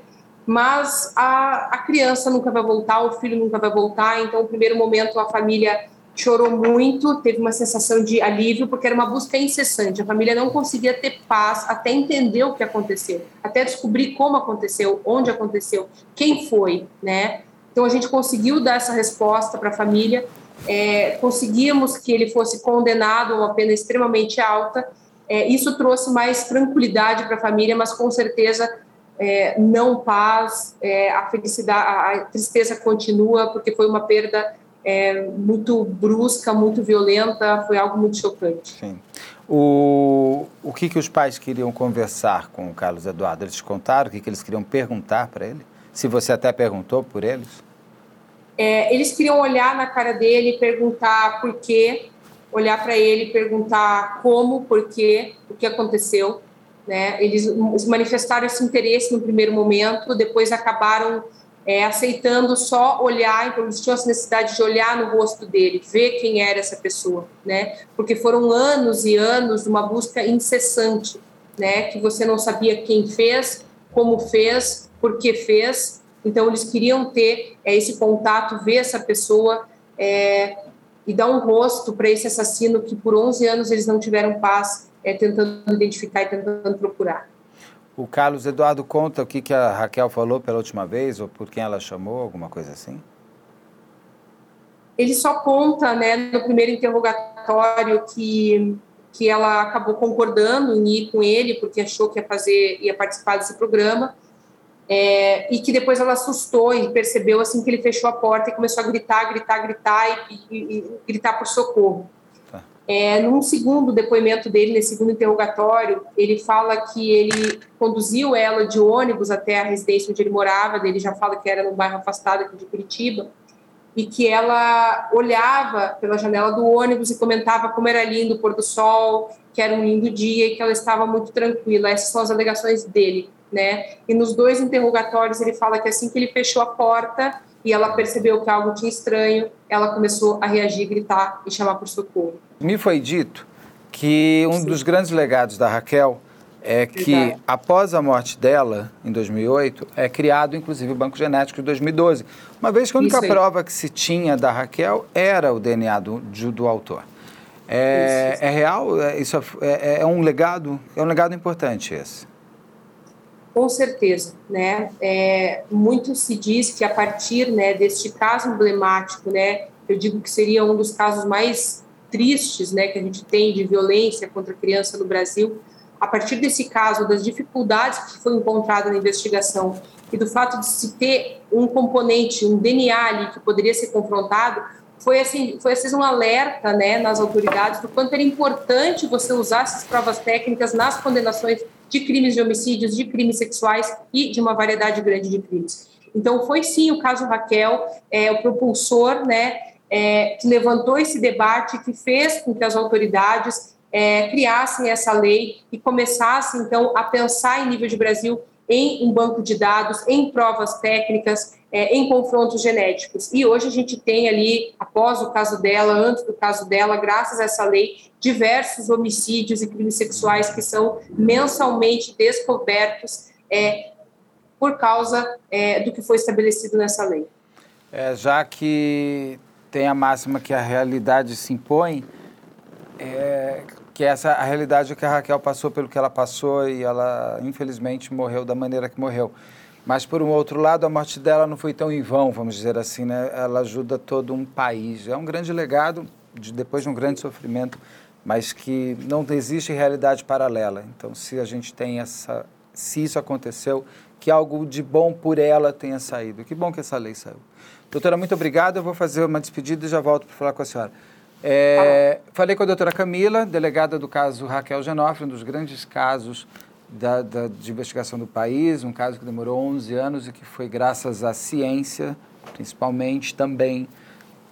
mas a, a criança nunca vai voltar, o filho nunca vai voltar. Então, no primeiro momento, a família chorou muito, teve uma sensação de alívio, porque era uma busca incessante. A família não conseguia ter paz até entender o que aconteceu, até descobrir como aconteceu, onde aconteceu, quem foi, né? Então, a gente conseguiu dar essa resposta para a família é, conseguimos que ele fosse condenado a uma pena extremamente alta. É, isso trouxe mais tranquilidade para a família, mas com certeza é, não paz, é, a felicidade, a, tristeza continua, porque foi uma perda é, muito brusca, muito violenta, foi algo muito chocante. Sim. O, o que, que os pais queriam conversar com o Carlos Eduardo? Eles contaram o que, que eles queriam perguntar para ele? Se você até perguntou por eles? É, eles queriam olhar na cara dele, perguntar por quê, olhar para ele, perguntar como, por quê, o que aconteceu. Né? Eles manifestaram esse interesse no primeiro momento, depois acabaram é, aceitando só olhar, então eles tinham essa necessidade de olhar no rosto dele, ver quem era essa pessoa, né? Porque foram anos e anos de uma busca incessante, né? Que você não sabia quem fez, como fez, por que fez, então, eles queriam ter é, esse contato, ver essa pessoa é, e dar um rosto para esse assassino que por 11 anos eles não tiveram paz, é, tentando identificar e tentando procurar. O Carlos Eduardo conta o que, que a Raquel falou pela última vez, ou por quem ela chamou, alguma coisa assim? ele só conta, né, no primeiro interrogatório que que ela acabou concordando em ir com ele porque achou que ia fazer, ia participar desse programa, é, e que depois ela assustou e percebeu assim que ele fechou a porta e começou a gritar, gritar, gritar e, e, e gritar por socorro. Tá. É, num segundo depoimento dele, nesse segundo interrogatório, ele fala que ele conduziu ela de ônibus até a residência onde ele morava, ele já fala que era num bairro afastado aqui de Curitiba, e que ela olhava pela janela do ônibus e comentava como era lindo o pôr do sol, que era um lindo dia e que ela estava muito tranquila. Essas são as alegações dele, né? E nos dois interrogatórios ele fala que assim que ele fechou a porta e ela percebeu que algo tinha estranho, ela começou a reagir, gritar e chamar por socorro. Me foi dito que um Sim. dos grandes legados da Raquel é que após a morte dela, em 2008, é criado inclusive o Banco Genético de 2012, uma vez que a única prova que se tinha da Raquel era o DNA do, do autor. É, isso, é real? É, isso é, é, é, um legado? É um legado importante esse. Com certeza, né? É, muito se diz que a partir né, deste caso emblemático, né, eu digo que seria um dos casos mais tristes, né, que a gente tem de violência contra a criança no Brasil, a partir desse caso, das dificuldades que foi encontrada na investigação e do fato de se ter um componente, um DNA ali que poderia ser confrontado, foi assim, foi assim um alerta, né, nas autoridades do quanto era importante você usar essas provas técnicas nas condenações de crimes de homicídios, de crimes sexuais e de uma variedade grande de crimes. Então, foi sim o caso Raquel, é, o propulsor, né, é, que levantou esse debate, que fez com que as autoridades é, criassem essa lei e começassem, então, a pensar em nível de Brasil em um banco de dados, em provas técnicas, é, em confrontos genéticos. E hoje a gente tem ali, após o caso dela, antes do caso dela, graças a essa lei, diversos homicídios e crimes sexuais que são mensalmente descobertos é, por causa é, do que foi estabelecido nessa lei. É, já que tem a máxima que a realidade se impõe, é, que essa a realidade é que a Raquel passou pelo que ela passou e ela infelizmente morreu da maneira que morreu. Mas por um outro lado, a morte dela não foi tão em vão, vamos dizer assim, né? Ela ajuda todo um país. É um grande legado de, depois de um grande sofrimento, mas que não existe realidade paralela. Então, se a gente tem essa, se isso aconteceu, que algo de bom por ela tenha saído. Que bom que essa lei saiu. Doutora, muito obrigado. Eu vou fazer uma despedida e já volto para falar com a senhora. É, falei com a doutora Camila, delegada do caso Raquel Genofre, um dos grandes casos da, da, de investigação do país, um caso que demorou 11 anos e que foi graças à ciência, principalmente, também,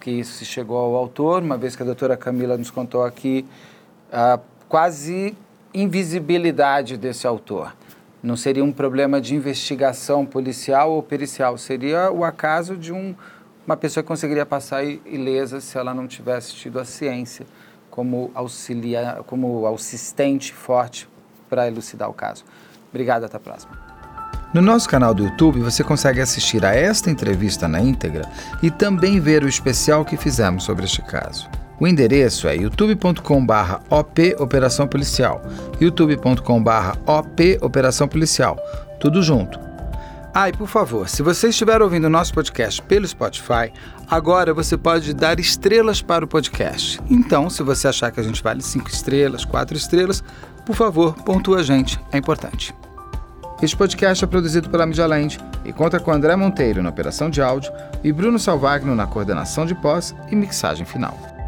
que isso se chegou ao autor, uma vez que a doutora Camila nos contou aqui a quase invisibilidade desse autor. Não seria um problema de investigação policial ou pericial, seria o acaso de um uma pessoa conseguiria passar ilesa se ela não tivesse tido a ciência como auxiliar, como assistente forte para elucidar o caso. Obrigado, até a próxima. No nosso canal do YouTube você consegue assistir a esta entrevista na íntegra e também ver o especial que fizemos sobre este caso. O endereço é youtube.com/op Operação Policial, youtube.com/op Operação Policial, tudo junto. Ah, e por favor, se você estiver ouvindo o nosso podcast pelo Spotify, agora você pode dar estrelas para o podcast. Então, se você achar que a gente vale cinco estrelas, quatro estrelas, por favor, pontua a gente, é importante. Este podcast é produzido pela Land e conta com André Monteiro na operação de áudio e Bruno Salvagno na coordenação de pós e mixagem final.